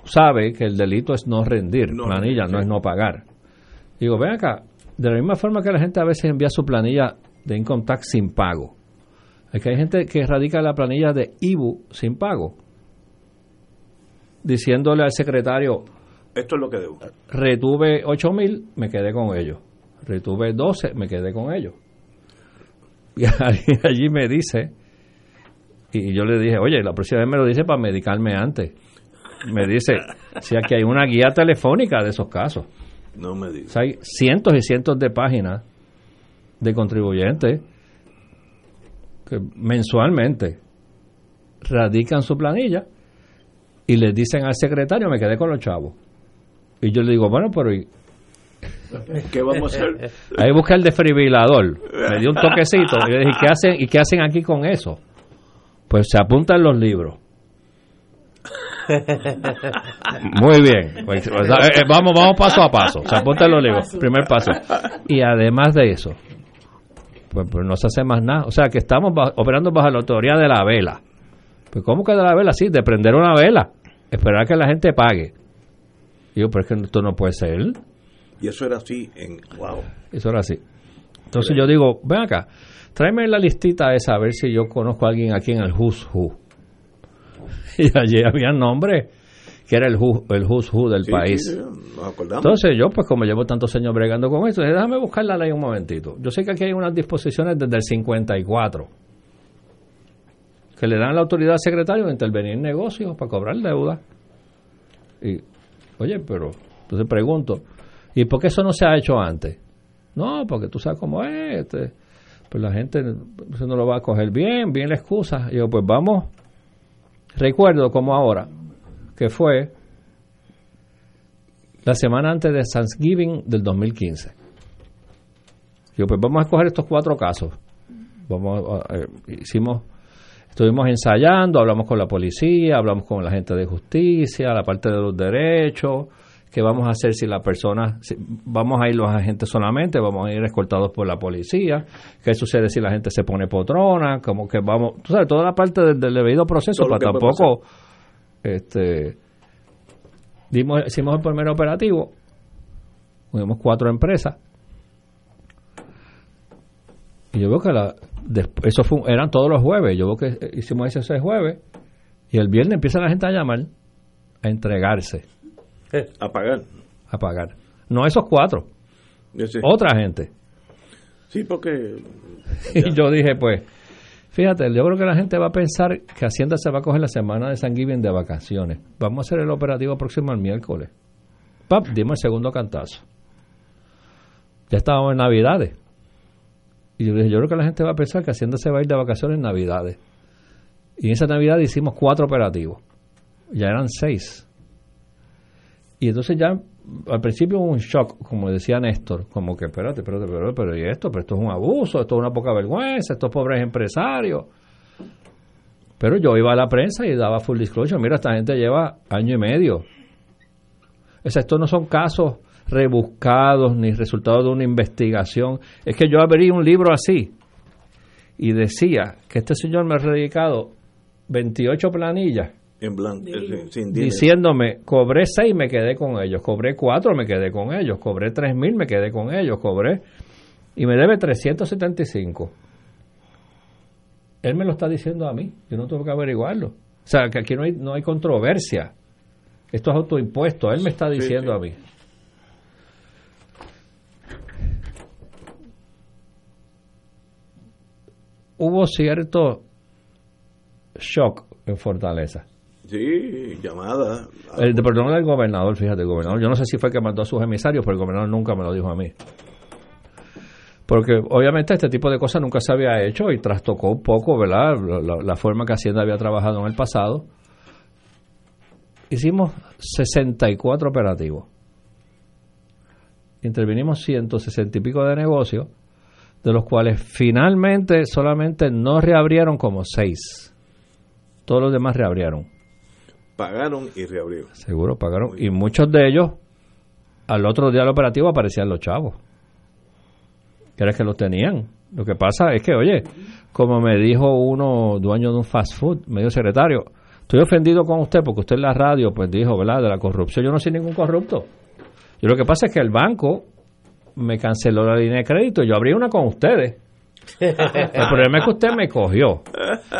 [SPEAKER 7] sabe que el delito es no rendir
[SPEAKER 1] No
[SPEAKER 7] planilla, no es no pagar. Digo, ven acá, de la misma forma que la gente a veces envía su planilla de income tax sin pago, es que hay gente que radica la planilla de IBU sin pago, diciéndole al secretario,
[SPEAKER 1] Esto es lo que debo.
[SPEAKER 7] retuve 8 mil, me quedé con ellos. Retuve 12, me quedé con ellos. Y allí, allí me dice, y yo le dije, oye, la próxima vez me lo dice para medicarme antes. Me dice, si aquí hay una guía telefónica de esos casos.
[SPEAKER 1] No me
[SPEAKER 7] O
[SPEAKER 1] digas.
[SPEAKER 7] sea, hay cientos y cientos de páginas de contribuyentes que mensualmente radican su planilla y les dicen al secretario, me quedé con los chavos. Y yo le digo, bueno, pero ¿y
[SPEAKER 1] ¿Qué vamos a hacer?
[SPEAKER 7] Ahí busca el desfibrilador. Me dio un toquecito. Y yo dije, ¿qué hacen, ¿y qué hacen aquí con eso? Pues se apuntan los libros. Muy bien. Pues, pues, eh, eh, vamos, vamos paso a paso. Se apuntan los libros. Primer paso. Y además de eso, pues, pues no se hace más nada. O sea, que estamos operando bajo la autoridad de la vela. Pues ¿cómo que de la vela? Sí, de prender una vela. Esperar que la gente pague. Digo, pero es que esto no puede ser.
[SPEAKER 1] Y eso era así en... ¡Wow!
[SPEAKER 7] Eso era así. Entonces yo digo, ven acá, tráeme la listita esa a ver si yo conozco a alguien aquí en el Who's Who. Y allí había nombre que era el, who, el Who's Who del país. Entonces yo, pues como llevo tantos años bregando con esto, déjame buscar la ley un momentito. Yo sé que aquí hay unas disposiciones desde el 54 que le dan la autoridad al secretario de intervenir en negocios para cobrar deuda. Y, oye, pero entonces pregunto, ¿y por qué eso no se ha hecho antes? No, porque tú sabes cómo es, este, pues la gente eso no lo va a coger bien, bien la excusa. Y yo, pues vamos, recuerdo como ahora, que fue la semana antes de Thanksgiving del 2015. Yo, pues vamos a escoger estos cuatro casos. Vamos, eh, hicimos, estuvimos ensayando, hablamos con la policía, hablamos con la gente de justicia, la parte de los derechos, ¿Qué vamos a hacer si la persona, vamos a ir los agentes solamente, vamos a ir escoltados por la policía? ¿Qué sucede si la gente se pone potrona? Como que vamos, tú sabes, toda la parte del, debido proceso, para tampoco, este, dimos, hicimos el primer operativo, tuvimos cuatro empresas, y yo veo que la, eso fue, eran todos los jueves, yo veo que hicimos ese, ese jueves, y el viernes empieza la gente a llamar, a entregarse
[SPEAKER 1] a pagar.
[SPEAKER 7] A pagar. No esos cuatro. Otra gente.
[SPEAKER 1] Sí, porque...
[SPEAKER 7] y yo dije, pues, fíjate, yo creo que la gente va a pensar que Hacienda se va a coger la semana de San Giving de vacaciones. Vamos a hacer el operativo próximo al miércoles. Pap, dimos el segundo cantazo. Ya estábamos en Navidades. Y yo dije, yo creo que la gente va a pensar que Hacienda se va a ir de vacaciones en Navidades. Y en esa Navidad hicimos cuatro operativos. Ya eran seis. Y entonces ya al principio un shock, como decía Néstor, como que espérate, espérate, espérate, pero ¿y esto? Pero esto es un abuso, esto es una poca vergüenza, estos pobres empresarios. Pero yo iba a la prensa y daba full disclosure, mira, esta gente lleva año y medio. Sea, estos no son casos rebuscados ni resultados de una investigación. Es que yo abrí un libro así y decía que este señor me ha dedicado 28 planillas
[SPEAKER 1] en blanco,
[SPEAKER 7] diciéndome, cobré seis, me quedé con ellos, cobré cuatro, me quedé con ellos, cobré tres mil, me quedé con ellos, cobré, y me debe 375. Él me lo está diciendo a mí, yo no tengo que averiguarlo. O sea, que aquí no hay, no hay controversia. Esto es autoimpuesto, él me está diciendo a mí. Hubo cierto shock en Fortaleza
[SPEAKER 1] Sí, llamada.
[SPEAKER 7] El de perdón del gobernador, fíjate, el gobernador. Yo no sé si fue que mandó a sus emisarios, pero el gobernador nunca me lo dijo a mí. Porque obviamente este tipo de cosas nunca se había hecho y trastocó un poco, ¿verdad? La, forma que Hacienda había trabajado en el pasado. Hicimos 64 operativos. Intervinimos 160 y pico de negocios, de los cuales finalmente solamente no reabrieron como 6. Todos los demás reabrieron
[SPEAKER 1] pagaron y reabrieron.
[SPEAKER 7] Seguro, pagaron. Y muchos de ellos, al otro día del operativo aparecían los chavos. Era que los tenían. Lo que pasa es que, oye, como me dijo uno, dueño de un fast food, medio secretario, estoy ofendido con usted porque usted en la radio, pues dijo, ¿verdad?, de la corrupción. Yo no soy ningún corrupto. Yo lo que pasa es que el banco me canceló la línea de crédito. Yo abrí una con ustedes. El problema es que usted me cogió.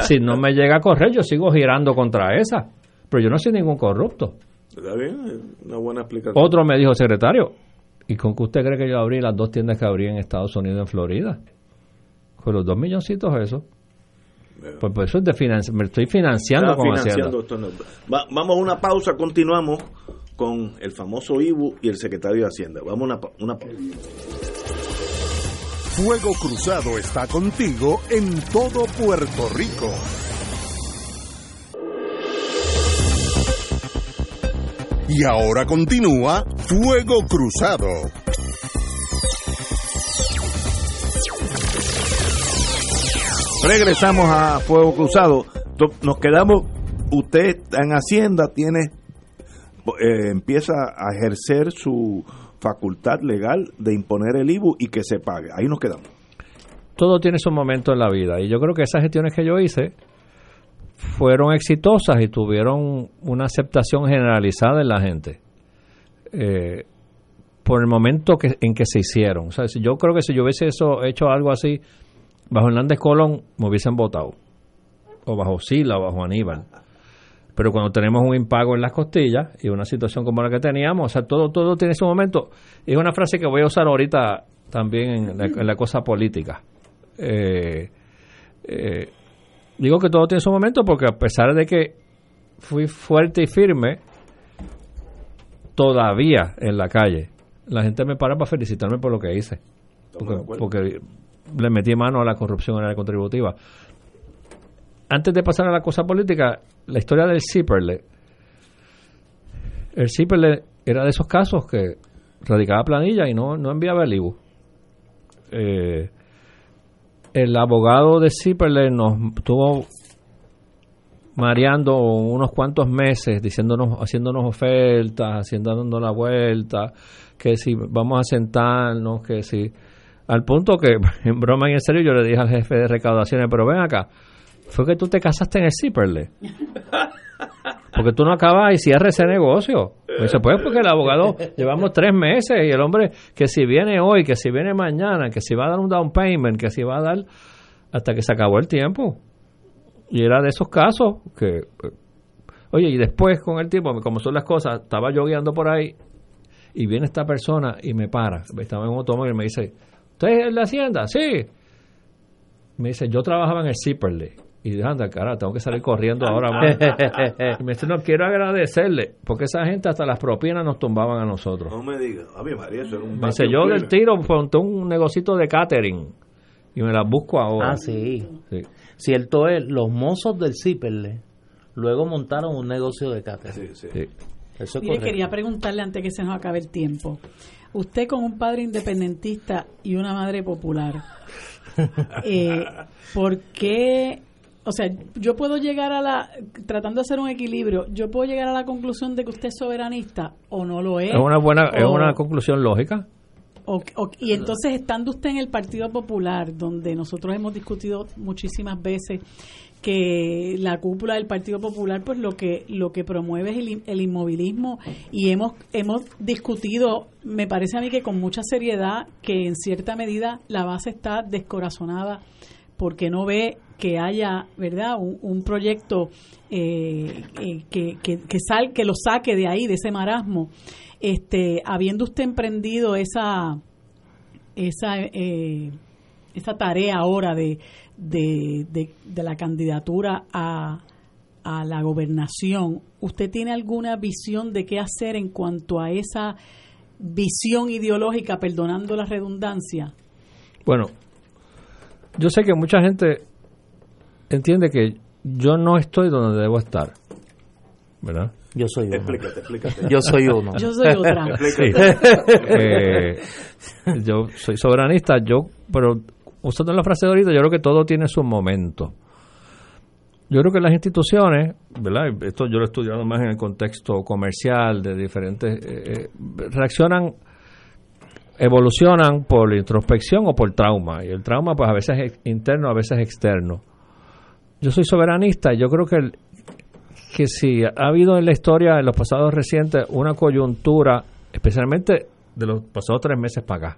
[SPEAKER 7] Si no me llega a correr, yo sigo girando contra esa. Pero yo no soy ningún corrupto.
[SPEAKER 1] Está bien, una buena explicación.
[SPEAKER 7] Otro me dijo, secretario, ¿y con qué usted cree que yo abrí las dos tiendas que abrí en Estados Unidos, en Florida? Con los dos milloncitos eso. Pues, pues eso es de me estoy financiando con financiando
[SPEAKER 1] vamos a una pausa, continuamos con el famoso IBU y el secretario de Hacienda. Vamos a una, una pausa.
[SPEAKER 4] Fuego Cruzado está contigo en todo Puerto Rico. Y ahora continúa Fuego Cruzado.
[SPEAKER 1] Regresamos a Fuego Cruzado. nos quedamos, usted en Hacienda tiene, eh, empieza a ejercer su facultad legal de imponer el IBU y que se pague. Ahí nos quedamos.
[SPEAKER 7] Todo tiene su momento en la vida y yo creo que esas gestiones que yo hice fueron exitosas y tuvieron una aceptación generalizada en la gente. Eh, por el momento que, en que se hicieron. O sea, yo creo que si yo hubiese eso, hecho algo así, bajo Hernández Colón me hubiesen votado. O bajo Sila o bajo Aníbal. Pero cuando tenemos un impago en las costillas y una situación como la que teníamos, o sea, todo, todo tiene su momento. Es una frase que voy a usar ahorita también en la, cosa política. Eh, eh, digo que todo tiene su momento porque a pesar de que fui fuerte y firme, todavía en la calle, la gente me para para felicitarme por lo que hice. Porque, le metí mano a la corrupción en la contributiva. Antes de pasar a la cosa política, la historia del Zipperle. El Zipperle era de esos casos que radicaba planilla y no, no enviaba el IBU. Eh, el abogado de Zipperle nos tuvo mareando unos cuantos meses, diciéndonos, haciéndonos ofertas, haciendo dando la vuelta, que si vamos a sentarnos, que si al punto que en broma y en serio yo le dije al jefe de recaudaciones, pero ven acá, fue que tú te casaste en el Zipperle. Porque tú no acabas y cierres ese negocio. Pues pues porque el abogado llevamos tres meses y el hombre que si viene hoy, que si viene mañana, que si va a dar un down payment, que si va a dar hasta que se acabó el tiempo. Y era de esos casos que, oye, y después con el tiempo, como son las cosas, estaba yo guiando por ahí y viene esta persona y me para. Estaba en un automóvil y me dice, ¿usted es la hacienda? Sí. Me dice, yo trabajaba en el Zipperle. Y dije, anda, cara, tengo que salir corriendo ahora más. y me dice, no, quiero agradecerle, porque esa gente hasta las propinas nos tumbaban a nosotros.
[SPEAKER 1] No me diga, a mí María, eso era un...
[SPEAKER 7] Me dice, yo del tiro monté un negocito de catering y me las busco ahora.
[SPEAKER 2] Ah, sí. sí. Cierto es, los mozos del Ciperle luego montaron un negocio de catering. Sí, sí.
[SPEAKER 3] Eso Mire, quería preguntarle antes que se nos acabe el tiempo. Usted con un padre independentista y una madre popular, eh, ¿por qué o sea, yo puedo llegar a la, tratando de hacer un equilibrio, yo puedo llegar a la conclusión de que usted es soberanista o no lo es.
[SPEAKER 7] Es una buena, es una conclusión lógica.
[SPEAKER 3] y entonces, estando usted en el Partido Popular, donde nosotros hemos discutido muchísimas veces que la cúpula del Partido Popular pues lo que lo que promueve es el, el, inmovilismo y hemos hemos discutido me parece a mí que con mucha seriedad que en cierta medida la base está descorazonada porque no ve que haya, ¿verdad?, un, proyecto eh, eh, que, que, sal, que lo saque de ahí, de ese marasmo. Este, habiendo usted emprendido esa, esa, eh, esa tarea ahora de, de, de, la candidatura a, a la gobernación, ¿usted tiene alguna visión de qué hacer en cuanto a esa visión ideológica, perdonando la redundancia?
[SPEAKER 7] Bueno, yo sé que mucha gente entiende que yo no estoy donde debo estar. ¿Verdad?
[SPEAKER 2] Yo soy uno.
[SPEAKER 1] Explícate, explícate.
[SPEAKER 2] Yo soy uno.
[SPEAKER 3] Yo soy otra.
[SPEAKER 7] eh, yo soy soberanista, yo, pero usando la frase de ahorita, yo creo que todo tiene su momento. Yo creo que las instituciones, ¿verdad? Esto yo lo he estudiado más en el contexto comercial de diferentes, eh, eh, reaccionan, evolucionan por introspección o por trauma. Y el trauma, pues a veces es interno, a veces externo yo soy soberanista, yo creo que, que si ha habido en la historia, en los pasados recientes, una coyuntura, especialmente de los pasados tres meses para acá,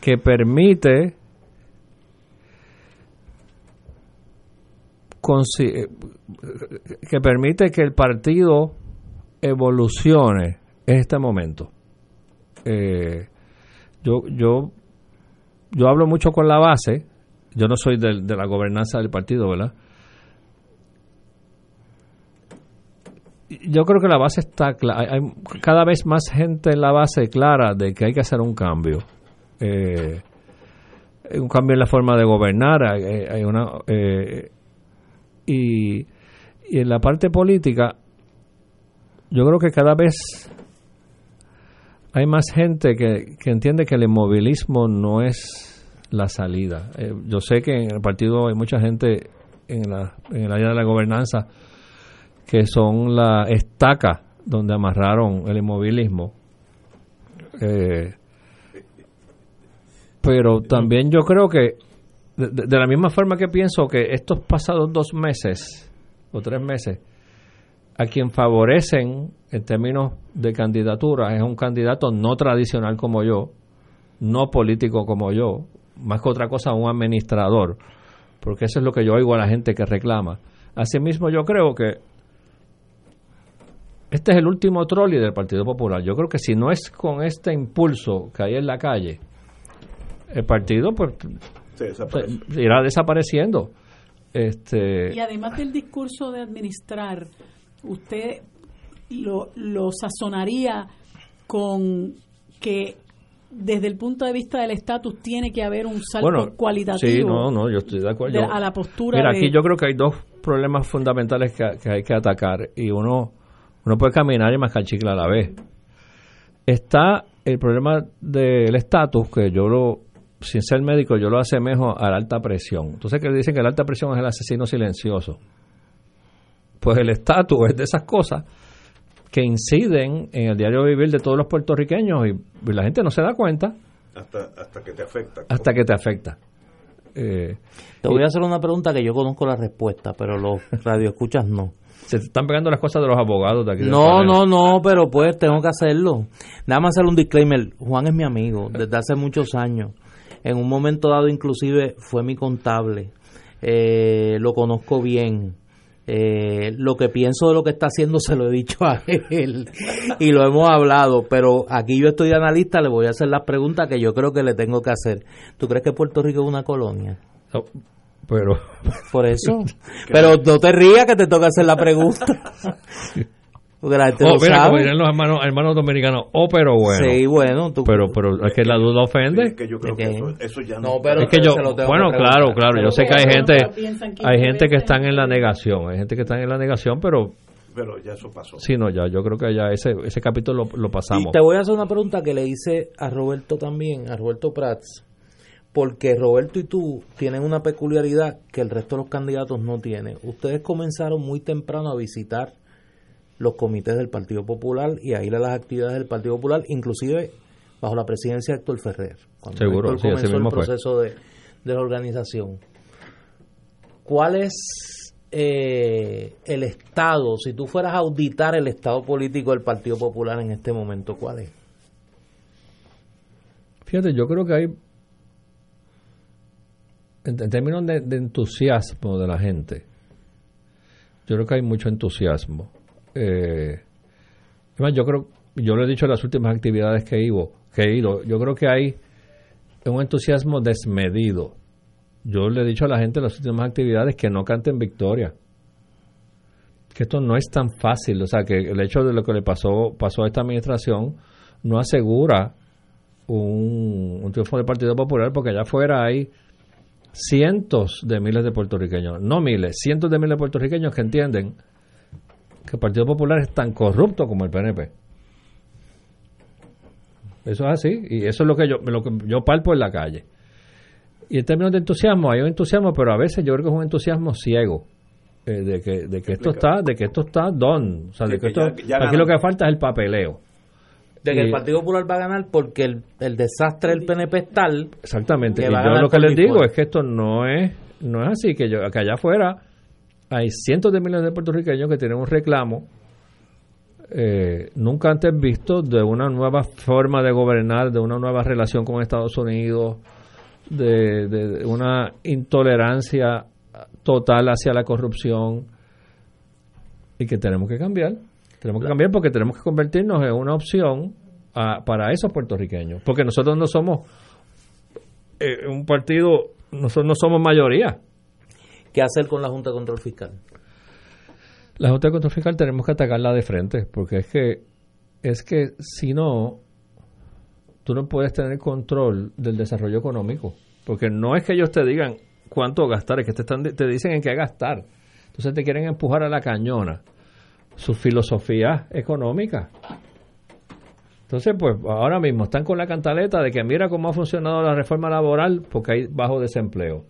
[SPEAKER 7] que permite que permite que el partido evolucione en este momento. Eh, yo, yo, yo hablo mucho con la base, yo no soy de, la gobernanza del partido, ¿verdad? Yo creo que la base está clara. Hay cada vez más gente en la base clara de que hay que hacer un cambio. Eh, un cambio en la forma de gobernar. Hay, una, eh, y, y en la parte política, yo creo que cada vez hay más gente que, que entiende que el inmovilismo no es la salida. Eh, yo sé que en el partido hay mucha gente en, la, en el área de la gobernanza, que son la estaca donde amarraron el inmovilismo. Eh, pero también yo creo que, de, la misma forma que pienso que estos pasados dos meses o tres meses, a quien favorecen en términos de candidatura es un candidato no tradicional como yo, no político como yo, más que otra cosa un administrador, porque eso es lo que yo oigo a la gente que reclama. Asimismo, yo creo que este es el último trolley del Partido Popular. Yo creo que si no es con este impulso que hay en la calle, el partido pues irá desapareciendo. Este,
[SPEAKER 3] y además del discurso de administrar, usted lo, lo sazonaría con que desde el punto de vista del estatus tiene que haber un salto cualitativo
[SPEAKER 7] sí, no, no, yo estoy de acuerdo.
[SPEAKER 3] a la postura
[SPEAKER 7] Mira, aquí yo creo que hay dos problemas fundamentales que, hay que atacar y uno, uno puede caminar y mascar chicle a la vez. Está el problema del estatus, que yo lo, sin ser médico, yo lo asemejo a la alta presión. Entonces, que dicen que la alta presión es el asesino silencioso. Pues el estatus es de esas cosas que inciden en el diario vivir de todos los puertorriqueños y, la gente no se da cuenta.
[SPEAKER 1] Hasta, hasta que te afecta.
[SPEAKER 7] Hasta que te afecta.
[SPEAKER 2] Eh, te voy a hacer una pregunta que yo conozco la respuesta, pero los radioescuchas no.
[SPEAKER 7] Se te están pegando las cosas de los abogados de aquí.
[SPEAKER 2] No, no, no, pero pues tengo que hacerlo. Nada más hacer un disclaimer. Juan es mi amigo desde hace muchos años. En un momento dado inclusive fue mi contable. Eh, lo conozco bien eh, lo que pienso de lo que está haciendo se lo he dicho a él y lo hemos hablado, pero aquí yo estoy de analista, le voy a hacer las preguntas que yo creo que le tengo que hacer. ¿Tú crees que Puerto Rico es una colonia?
[SPEAKER 7] pero...
[SPEAKER 2] Por eso. pero no te rías que te toca hacer la pregunta.
[SPEAKER 7] Porque la gente oh, mira, como dirán los hermanos, hermanos dominicanos, oh, pero bueno.
[SPEAKER 2] Sí, bueno.
[SPEAKER 7] pero, pero es que la duda ofende.
[SPEAKER 1] es que yo creo que, eso, ya no.
[SPEAKER 7] pero es que yo, bueno, claro, claro. Yo sé que hay gente, hay gente que están en la negación, hay gente que están en la negación, pero
[SPEAKER 1] pero ya eso pasó.
[SPEAKER 7] Sí, no, ya, yo creo que ya ese, ese capítulo lo, lo, pasamos.
[SPEAKER 2] Y te voy a hacer una pregunta que le hice a Roberto también, a Roberto Prats, porque Roberto y tú tienen una peculiaridad que el resto de los candidatos no tienen. Ustedes comenzaron muy temprano a visitar los comités del Partido Popular y a ir a las actividades del Partido Popular, inclusive bajo la presidencia de Héctor Ferrer, cuando
[SPEAKER 7] Seguro, comenzó
[SPEAKER 2] el proceso de, de, la organización. ¿Cuál es eh, el estado, si tú fueras a auditar el estado político del Partido Popular en este momento, cuál es?
[SPEAKER 7] Fíjate, yo creo que hay, en, términos de, de entusiasmo de la gente, yo creo que hay mucho entusiasmo eh, yo creo, yo lo he dicho en las últimas actividades que ido, que he ido, yo creo que hay un entusiasmo desmedido. Yo le he dicho a la gente en las últimas actividades que no canten victoria. Que esto no es tan fácil. O sea, que el hecho de lo que le pasó, pasó a esta administración no asegura un, un triunfo del Partido Popular porque allá afuera hay cientos de miles de puertorriqueños, no miles, cientos de miles de puertorriqueños que entienden que el Partido Popular es tan corrupto como el PNP. Eso es así, y eso es lo que yo, lo que yo palpo en la calle. Y en términos de entusiasmo, hay un entusiasmo, pero a veces yo creo que es un entusiasmo ciego. Eh, de que, de que esto está de que esto está don o sea de que esto aquí lo que falta es el papeleo
[SPEAKER 2] de que el Partido Popular va a ganar porque el, el desastre del PNP es tal
[SPEAKER 7] exactamente y yo lo que les digo es que esto no es no es así que yo que allá afuera hay cientos de millones de puertorriqueños que tienen un reclamo eh, nunca antes visto de una nueva forma de gobernar, de una nueva relación con Estados Unidos, de, una intolerancia total hacia la corrupción y que tenemos que cambiar. Tenemos que cambiar porque tenemos que convertirnos en una opción para esos puertorriqueños. Porque nosotros no somos eh, un partido, nosotros no somos mayoría.
[SPEAKER 2] ¿Qué hacer con la Junta de Control Fiscal?
[SPEAKER 7] La Junta de Control Fiscal tenemos que atacarla de frente, porque es que, es que si no, tú no puedes tener control del desarrollo económico, porque no es que ellos te digan cuánto gastar, es que te, están, te dicen en qué gastar. Entonces te quieren empujar a la cañona su filosofía económica. Entonces, pues ahora mismo están con la cantaleta de que mira cómo ha funcionado la reforma laboral porque hay bajo desempleo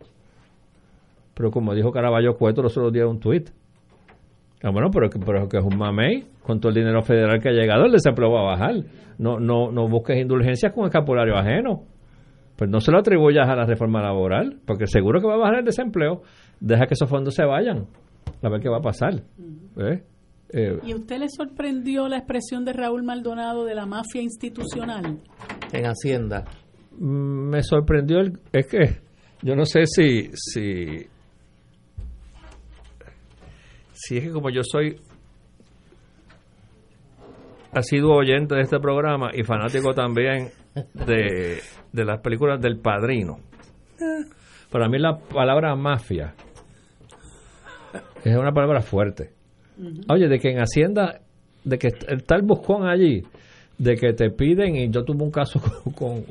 [SPEAKER 7] Pero como dijo Caraballo Cueto los otros días un tuit. Ah, bueno, pero, pero que es un mamey. Con todo el dinero federal que ha llegado, el desempleo va a bajar. No, no, no busques indulgencias con escapulario ajeno. Pues no se lo atribuyas a la reforma laboral, porque seguro que va a bajar el desempleo. Deja que esos fondos se vayan. A ver qué va a pasar. ¿Eh?
[SPEAKER 3] Eh, ¿Y usted le sorprendió la expresión de Raúl Maldonado de la mafia institucional?
[SPEAKER 2] En Hacienda.
[SPEAKER 7] Mm, me sorprendió, el, es que yo no sé si, si, si es que como yo soy ha sido oyente de este programa y fanático también de, de las películas del padrino. Para mí la palabra mafia es una palabra fuerte. Oye, de que en Hacienda, de que está el buscón allí, de que te piden, y yo tuve un caso con,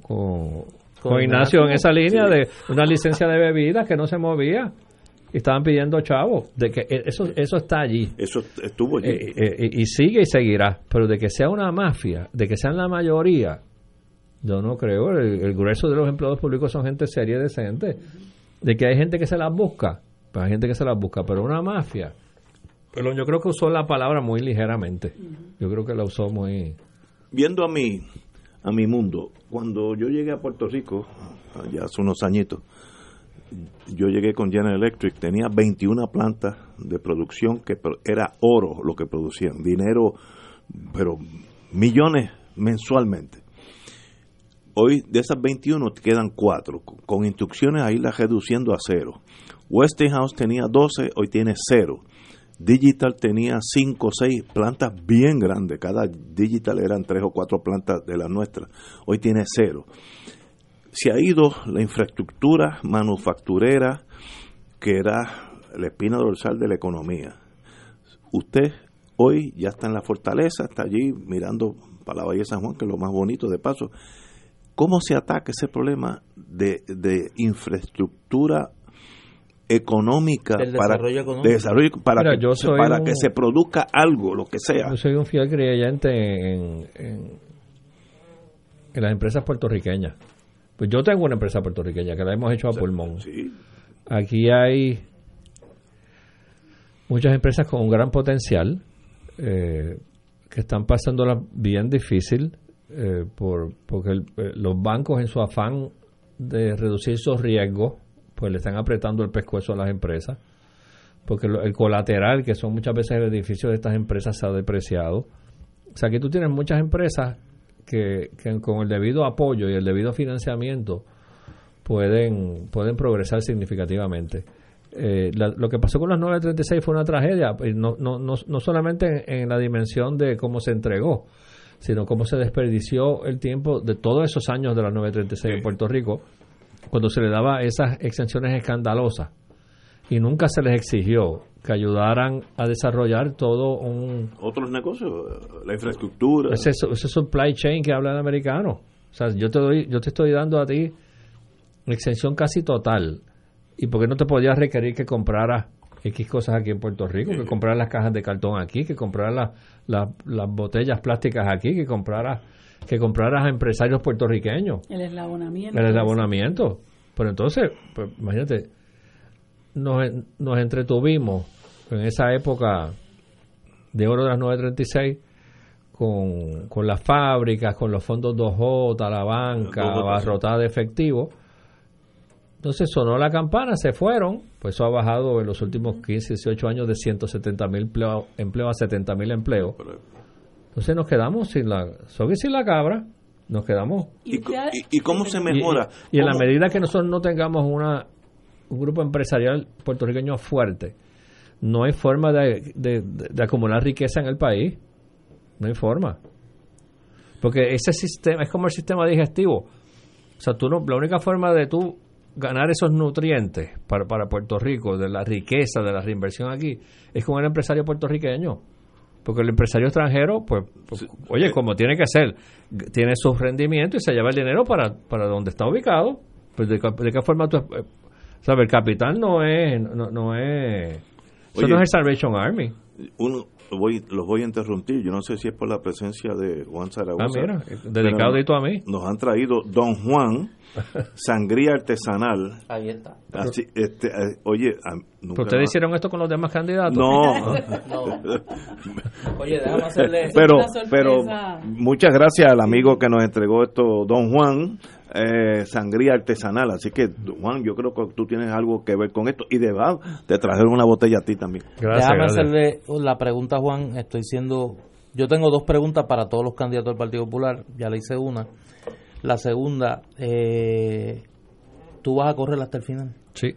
[SPEAKER 7] con, Ignacio en esa línea de una licencia de bebidas que no se movía estaban pidiendo chavos, de que e, eso eso está allí.
[SPEAKER 1] Eso estuvo allí.
[SPEAKER 7] Eh, eh, y sigue y seguirá, pero de que sea una mafia, de que sean la mayoría, yo no creo, el, grueso de los empleados públicos son gente seria y decente, de que hay gente que se las busca, pues hay gente que se las busca, pero una mafia, pero yo creo que usó la palabra muy ligeramente. Yo creo que la usó muy...
[SPEAKER 1] Viendo a mí, a mi mundo, cuando yo llegué a Puerto Rico, ya hace unos añitos, yo llegué con General Electric, tenía 21 plantas de producción que era oro lo que producían, dinero, pero millones mensualmente. Hoy de esas 21 quedan 4, con instrucciones a irlas reduciendo a cero. Westinghouse tenía 12, hoy tiene 0. Digital tenía cinco o seis plantas bien grandes, cada Digital eran tres o cuatro plantas de las nuestras, hoy tiene cero. Se ha ido la infraestructura manufacturera que era la espina dorsal de la economía. Usted hoy ya está en la fortaleza, está allí mirando para la Bahía de San Juan, que es lo más bonito de paso. ¿Cómo se ataca ese problema de, de infraestructura económica para desarrollo para, que, para que se produzca algo lo que sea
[SPEAKER 7] yo soy un fiel creyente en, en, las empresas puertorriqueñas pues yo tengo una empresa puertorriqueña que la hemos hecho a pulmón aquí hay muchas empresas con un gran potencial eh, que están pasándola bien difícil eh, por porque eh, los bancos en su afán de reducir sus riesgos pues le están apretando el pescuezo a las empresas, porque el colateral, que son muchas veces el edificio de estas empresas, se ha depreciado. O sea, que tú tienes muchas empresas que, con el debido apoyo y el debido financiamiento pueden, pueden progresar significativamente. Eh, lo que pasó con las 936 fue una tragedia, no, no, no, no solamente en, la dimensión de cómo se entregó, sino cómo se desperdició el tiempo de todos esos años de las 936 en Puerto Rico cuando se le daba esas exenciones escandalosas y nunca se les exigió que ayudaran a desarrollar todo un...
[SPEAKER 1] Otros negocios, la infraestructura.
[SPEAKER 7] Ese, ese supply chain que habla el americano. O sea, yo te, doy, yo te estoy dando a ti una exención casi total. ¿Y por qué no te podías requerir que compraras X cosas aquí en Puerto Rico? Que compraras las cajas de cartón aquí, que compraras las botellas plásticas aquí, que compraras que compraras a empresarios puertorriqueños.
[SPEAKER 3] El eslabonamiento.
[SPEAKER 7] El eslabonamiento. Pero entonces, pues, imagínate, nos, nos entretuvimos en esa época de oro de las 936 con, con las fábricas, con los fondos 2J, la banca, barrotada de efectivo. Entonces sonó la campana, se fueron, pues eso ha bajado en los últimos 15, 18 años de 170 mil empleos a 70 mil empleos. Entonces nos quedamos sin la soga sin la cabra, nos quedamos.
[SPEAKER 1] ¿Y, y, cómo se mejora?
[SPEAKER 7] Y, en la medida que nosotros no tengamos una un grupo empresarial puertorriqueño fuerte, no hay forma de, de, acumular riqueza en el país. No hay forma. Porque ese sistema es como el sistema digestivo. O sea, tú no, la única forma de tú ganar esos nutrientes para, para Puerto Rico, de la riqueza, de la reinversión aquí, es con el empresario puertorriqueño. Porque el empresario extranjero, pues, pues oye, como tiene que ser, tiene su rendimiento y se lleva el dinero para, para donde está ubicado. Pues de, qué forma tú... ¿Sabes? El capital no es... No, no es eso no es el Salvation Army.
[SPEAKER 1] Uno, voy, los voy a interrumpir. Yo no sé si es por la presencia de Juan Zaragoza.
[SPEAKER 7] Ah, mira, dedicado a mí.
[SPEAKER 1] Nos han traído Don Juan, sangría artesanal.
[SPEAKER 2] Ahí está.
[SPEAKER 1] Así, este, eh, oye,
[SPEAKER 7] ¿Pero ustedes hicieron esto con los demás candidatos?
[SPEAKER 1] No.
[SPEAKER 2] no. Oye, déjame hacerle...
[SPEAKER 1] Pero, pero muchas gracias al amigo que nos entregó esto, Don Juan eh, sangría artesanal. Así que, Juan, yo creo que tú tienes algo que ver con esto. Y de verdad, te trajeron una botella a ti también.
[SPEAKER 2] Gracias. Déjame hacerle la pregunta, Juan. Estoy siendo. Yo tengo dos preguntas para todos los candidatos del Partido Popular. Ya le hice una. La segunda, eh, ¿tú vas a correr hasta el final?
[SPEAKER 7] Sí.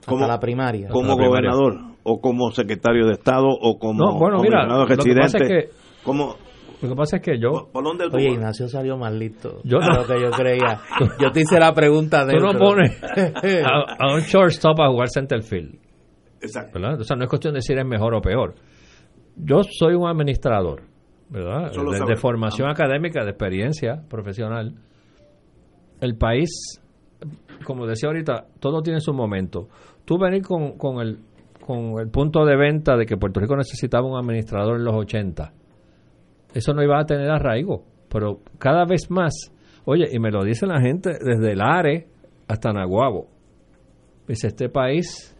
[SPEAKER 2] Hasta como, la primaria.
[SPEAKER 1] ¿Como gobernador? ¿O como secretario de Estado? ¿O como
[SPEAKER 7] no, bueno, mira,
[SPEAKER 1] residente? como
[SPEAKER 7] lo que pasa es que yo.
[SPEAKER 2] Oye, Ignacio salió más listo yo no. lo que yo creía. Yo te hice la pregunta de.
[SPEAKER 7] Tú no pones a, un shortstop a jugar centerfield. Exacto. ¿verdad? O sea, no es cuestión de si eres mejor o peor. Yo soy un administrador, ¿verdad? De, formación académica, de experiencia profesional. El país, como decía ahorita, todo tiene su momento. Tú venir con, con, el, con el punto de venta de que Puerto Rico necesitaba un administrador en los 80 eso no iba a tener arraigo. Pero cada vez más, oye, y me lo dice la gente desde el ARE hasta Naguabo. Dice, este país...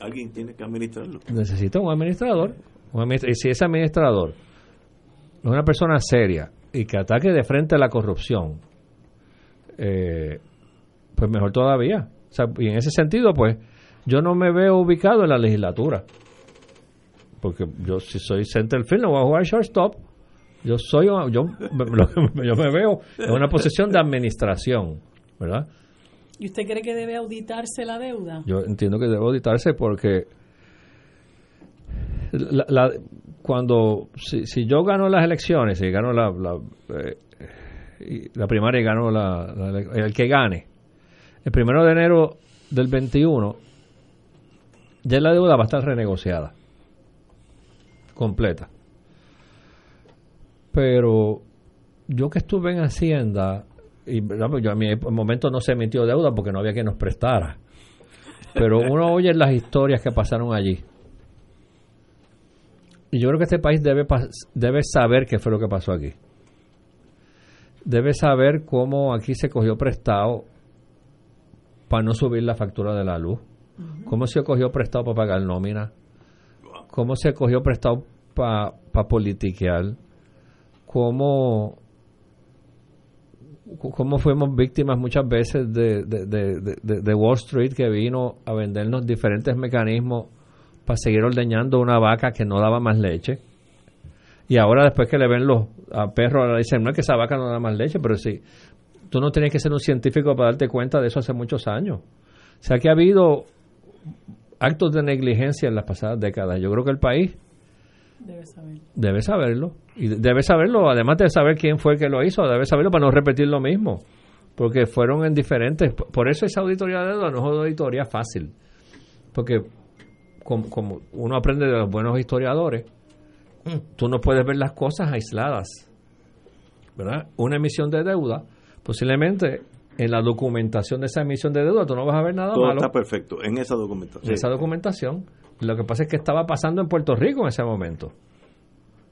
[SPEAKER 1] Alguien tiene que administrarlo.
[SPEAKER 7] Necesita un administrador. y si ese administrador es una persona seria y que ataque de frente a la corrupción, eh, pues mejor todavía. y en ese sentido, pues, yo no me veo ubicado en la legislatura. Porque yo, si soy centerfield, no voy a jugar shortstop yo soy yo, yo me veo en una posición de administración, ¿verdad?
[SPEAKER 3] ¿Y usted cree que debe auditarse la deuda?
[SPEAKER 7] Yo entiendo que debe auditarse porque la, cuando si, si, yo gano las elecciones, si gano la la, eh, la primaria y gano la, el que gane, el primero de enero del 21 ya la deuda va a estar renegociada completa pero yo que estuve en Hacienda, y pues yo a mi momento no se emitió deuda porque no había quien nos prestara. Pero uno oye las historias que pasaron allí. Y yo creo que este país debe, debe saber qué fue lo que pasó aquí. Debe saber cómo aquí se cogió prestado para no subir la factura de la luz. Cómo se cogió prestado para pagar nómina. Cómo se cogió prestado para pa politiquear cómo, cómo fuimos víctimas muchas veces de, de, Wall Street que vino a vendernos diferentes mecanismos para seguir ordeñando una vaca que no daba más leche. Y ahora después que le ven los a perros, ahora dicen, no es que esa vaca no da más leche, pero sí, tú no tienes que ser un científico para darte cuenta de eso hace muchos años. O sea que ha habido actos de negligencia en las pasadas décadas. Yo creo que el país
[SPEAKER 3] Debe saberlo.
[SPEAKER 7] Debe saberlo. Y debe saberlo, además de saber quién fue el que lo hizo, debe saberlo para no repetir lo mismo. Porque fueron en diferentes. Por eso esa auditoría de deuda no es una auditoría fácil. Porque como, uno aprende de los buenos historiadores, tú no puedes ver las cosas aisladas. ¿Verdad? Una emisión de deuda, posiblemente en la documentación de esa emisión de deuda tú no vas a ver nada
[SPEAKER 1] Todo
[SPEAKER 7] malo.
[SPEAKER 1] está perfecto, en esa documentación. En
[SPEAKER 7] esa documentación lo que pasa es que estaba pasando en Puerto Rico en ese momento.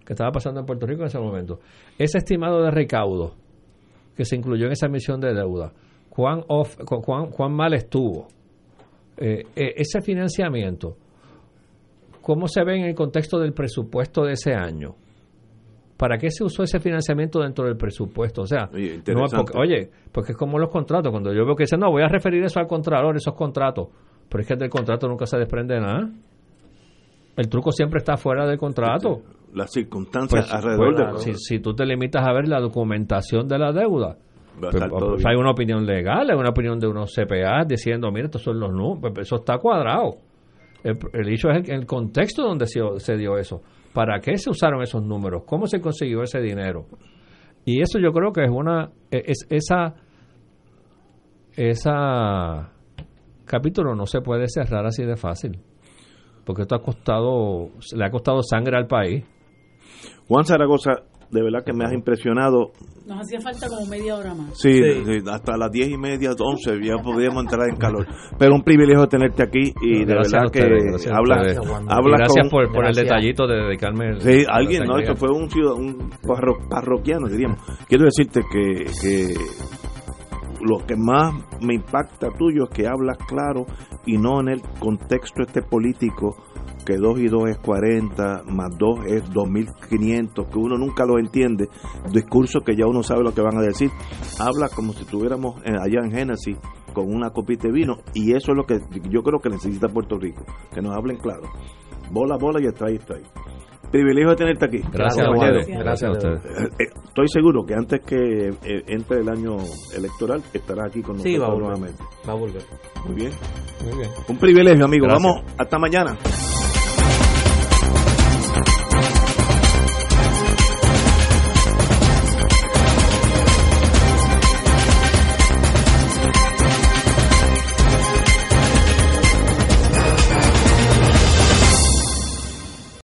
[SPEAKER 7] Que estaba pasando en Puerto Rico en ese momento. Ese estimado de recaudo que se incluyó en esa emisión de deuda, cuán, cuán, mal estuvo. Eh, eh, ese financiamiento, ¿cómo se ve en el contexto del presupuesto de ese año? ¿Para qué se usó ese financiamiento dentro del presupuesto? O sea, oye, porque, oye, porque es como los contratos. Cuando yo veo que dicen, no, voy a referir eso al contralor, esos contratos. Pero es que del contrato nunca se desprende nada. El truco siempre está fuera del contrato.
[SPEAKER 1] Las circunstancias pues, alrededor
[SPEAKER 7] pues, de... Si, si, tú te limitas a ver la documentación de la deuda, pues, pues hay una opinión legal, hay una opinión de unos CPA diciendo, mira, estos son los números, eso está cuadrado. El, hecho es el, contexto donde se, se, dio eso. ¿Para qué se usaron esos números? ¿Cómo se consiguió ese dinero? Y eso yo creo que es una... E, es, esa... Esa capítulo no se puede cerrar así de fácil porque esto ha costado, le ha costado sangre al país.
[SPEAKER 1] Juan Zaragoza, de verdad que me has impresionado.
[SPEAKER 3] Nos hacía falta como media hora más.
[SPEAKER 1] Sí, hasta las diez y media, once, ya podríamos entrar en calor. Pero un privilegio tenerte aquí y de verdad que hablas, hablas
[SPEAKER 7] Gracias por, por el detallito de dedicarme.
[SPEAKER 1] Sí, alguien, ¿no? Eso fue un, un parroquiano, diríamos. Quiero decirte que, que lo que más me impacta tuyo es que hablas claro y no en el contexto este político que 2 y 2 es 40, más 2 es 2500, que uno nunca lo entiende, discurso que ya uno sabe lo que van a decir. Habla como si estuviéramos allá en Génesis con una copita de vino y eso es lo que yo creo que necesita Puerto Rico, que nos hablen claro. Bola, bola y está ahí, está ahí. Privilegio de tenerte aquí.
[SPEAKER 7] Gracias, Gracias, Gracias a ustedes.
[SPEAKER 1] Eh, eh, estoy seguro que antes que eh, entre el año electoral estará aquí con nosotros
[SPEAKER 2] sí, va
[SPEAKER 1] nuevamente.
[SPEAKER 2] Va a volver.
[SPEAKER 1] Muy bien.
[SPEAKER 7] Muy bien.
[SPEAKER 1] Un privilegio, amigo. Vamos, hasta mañana.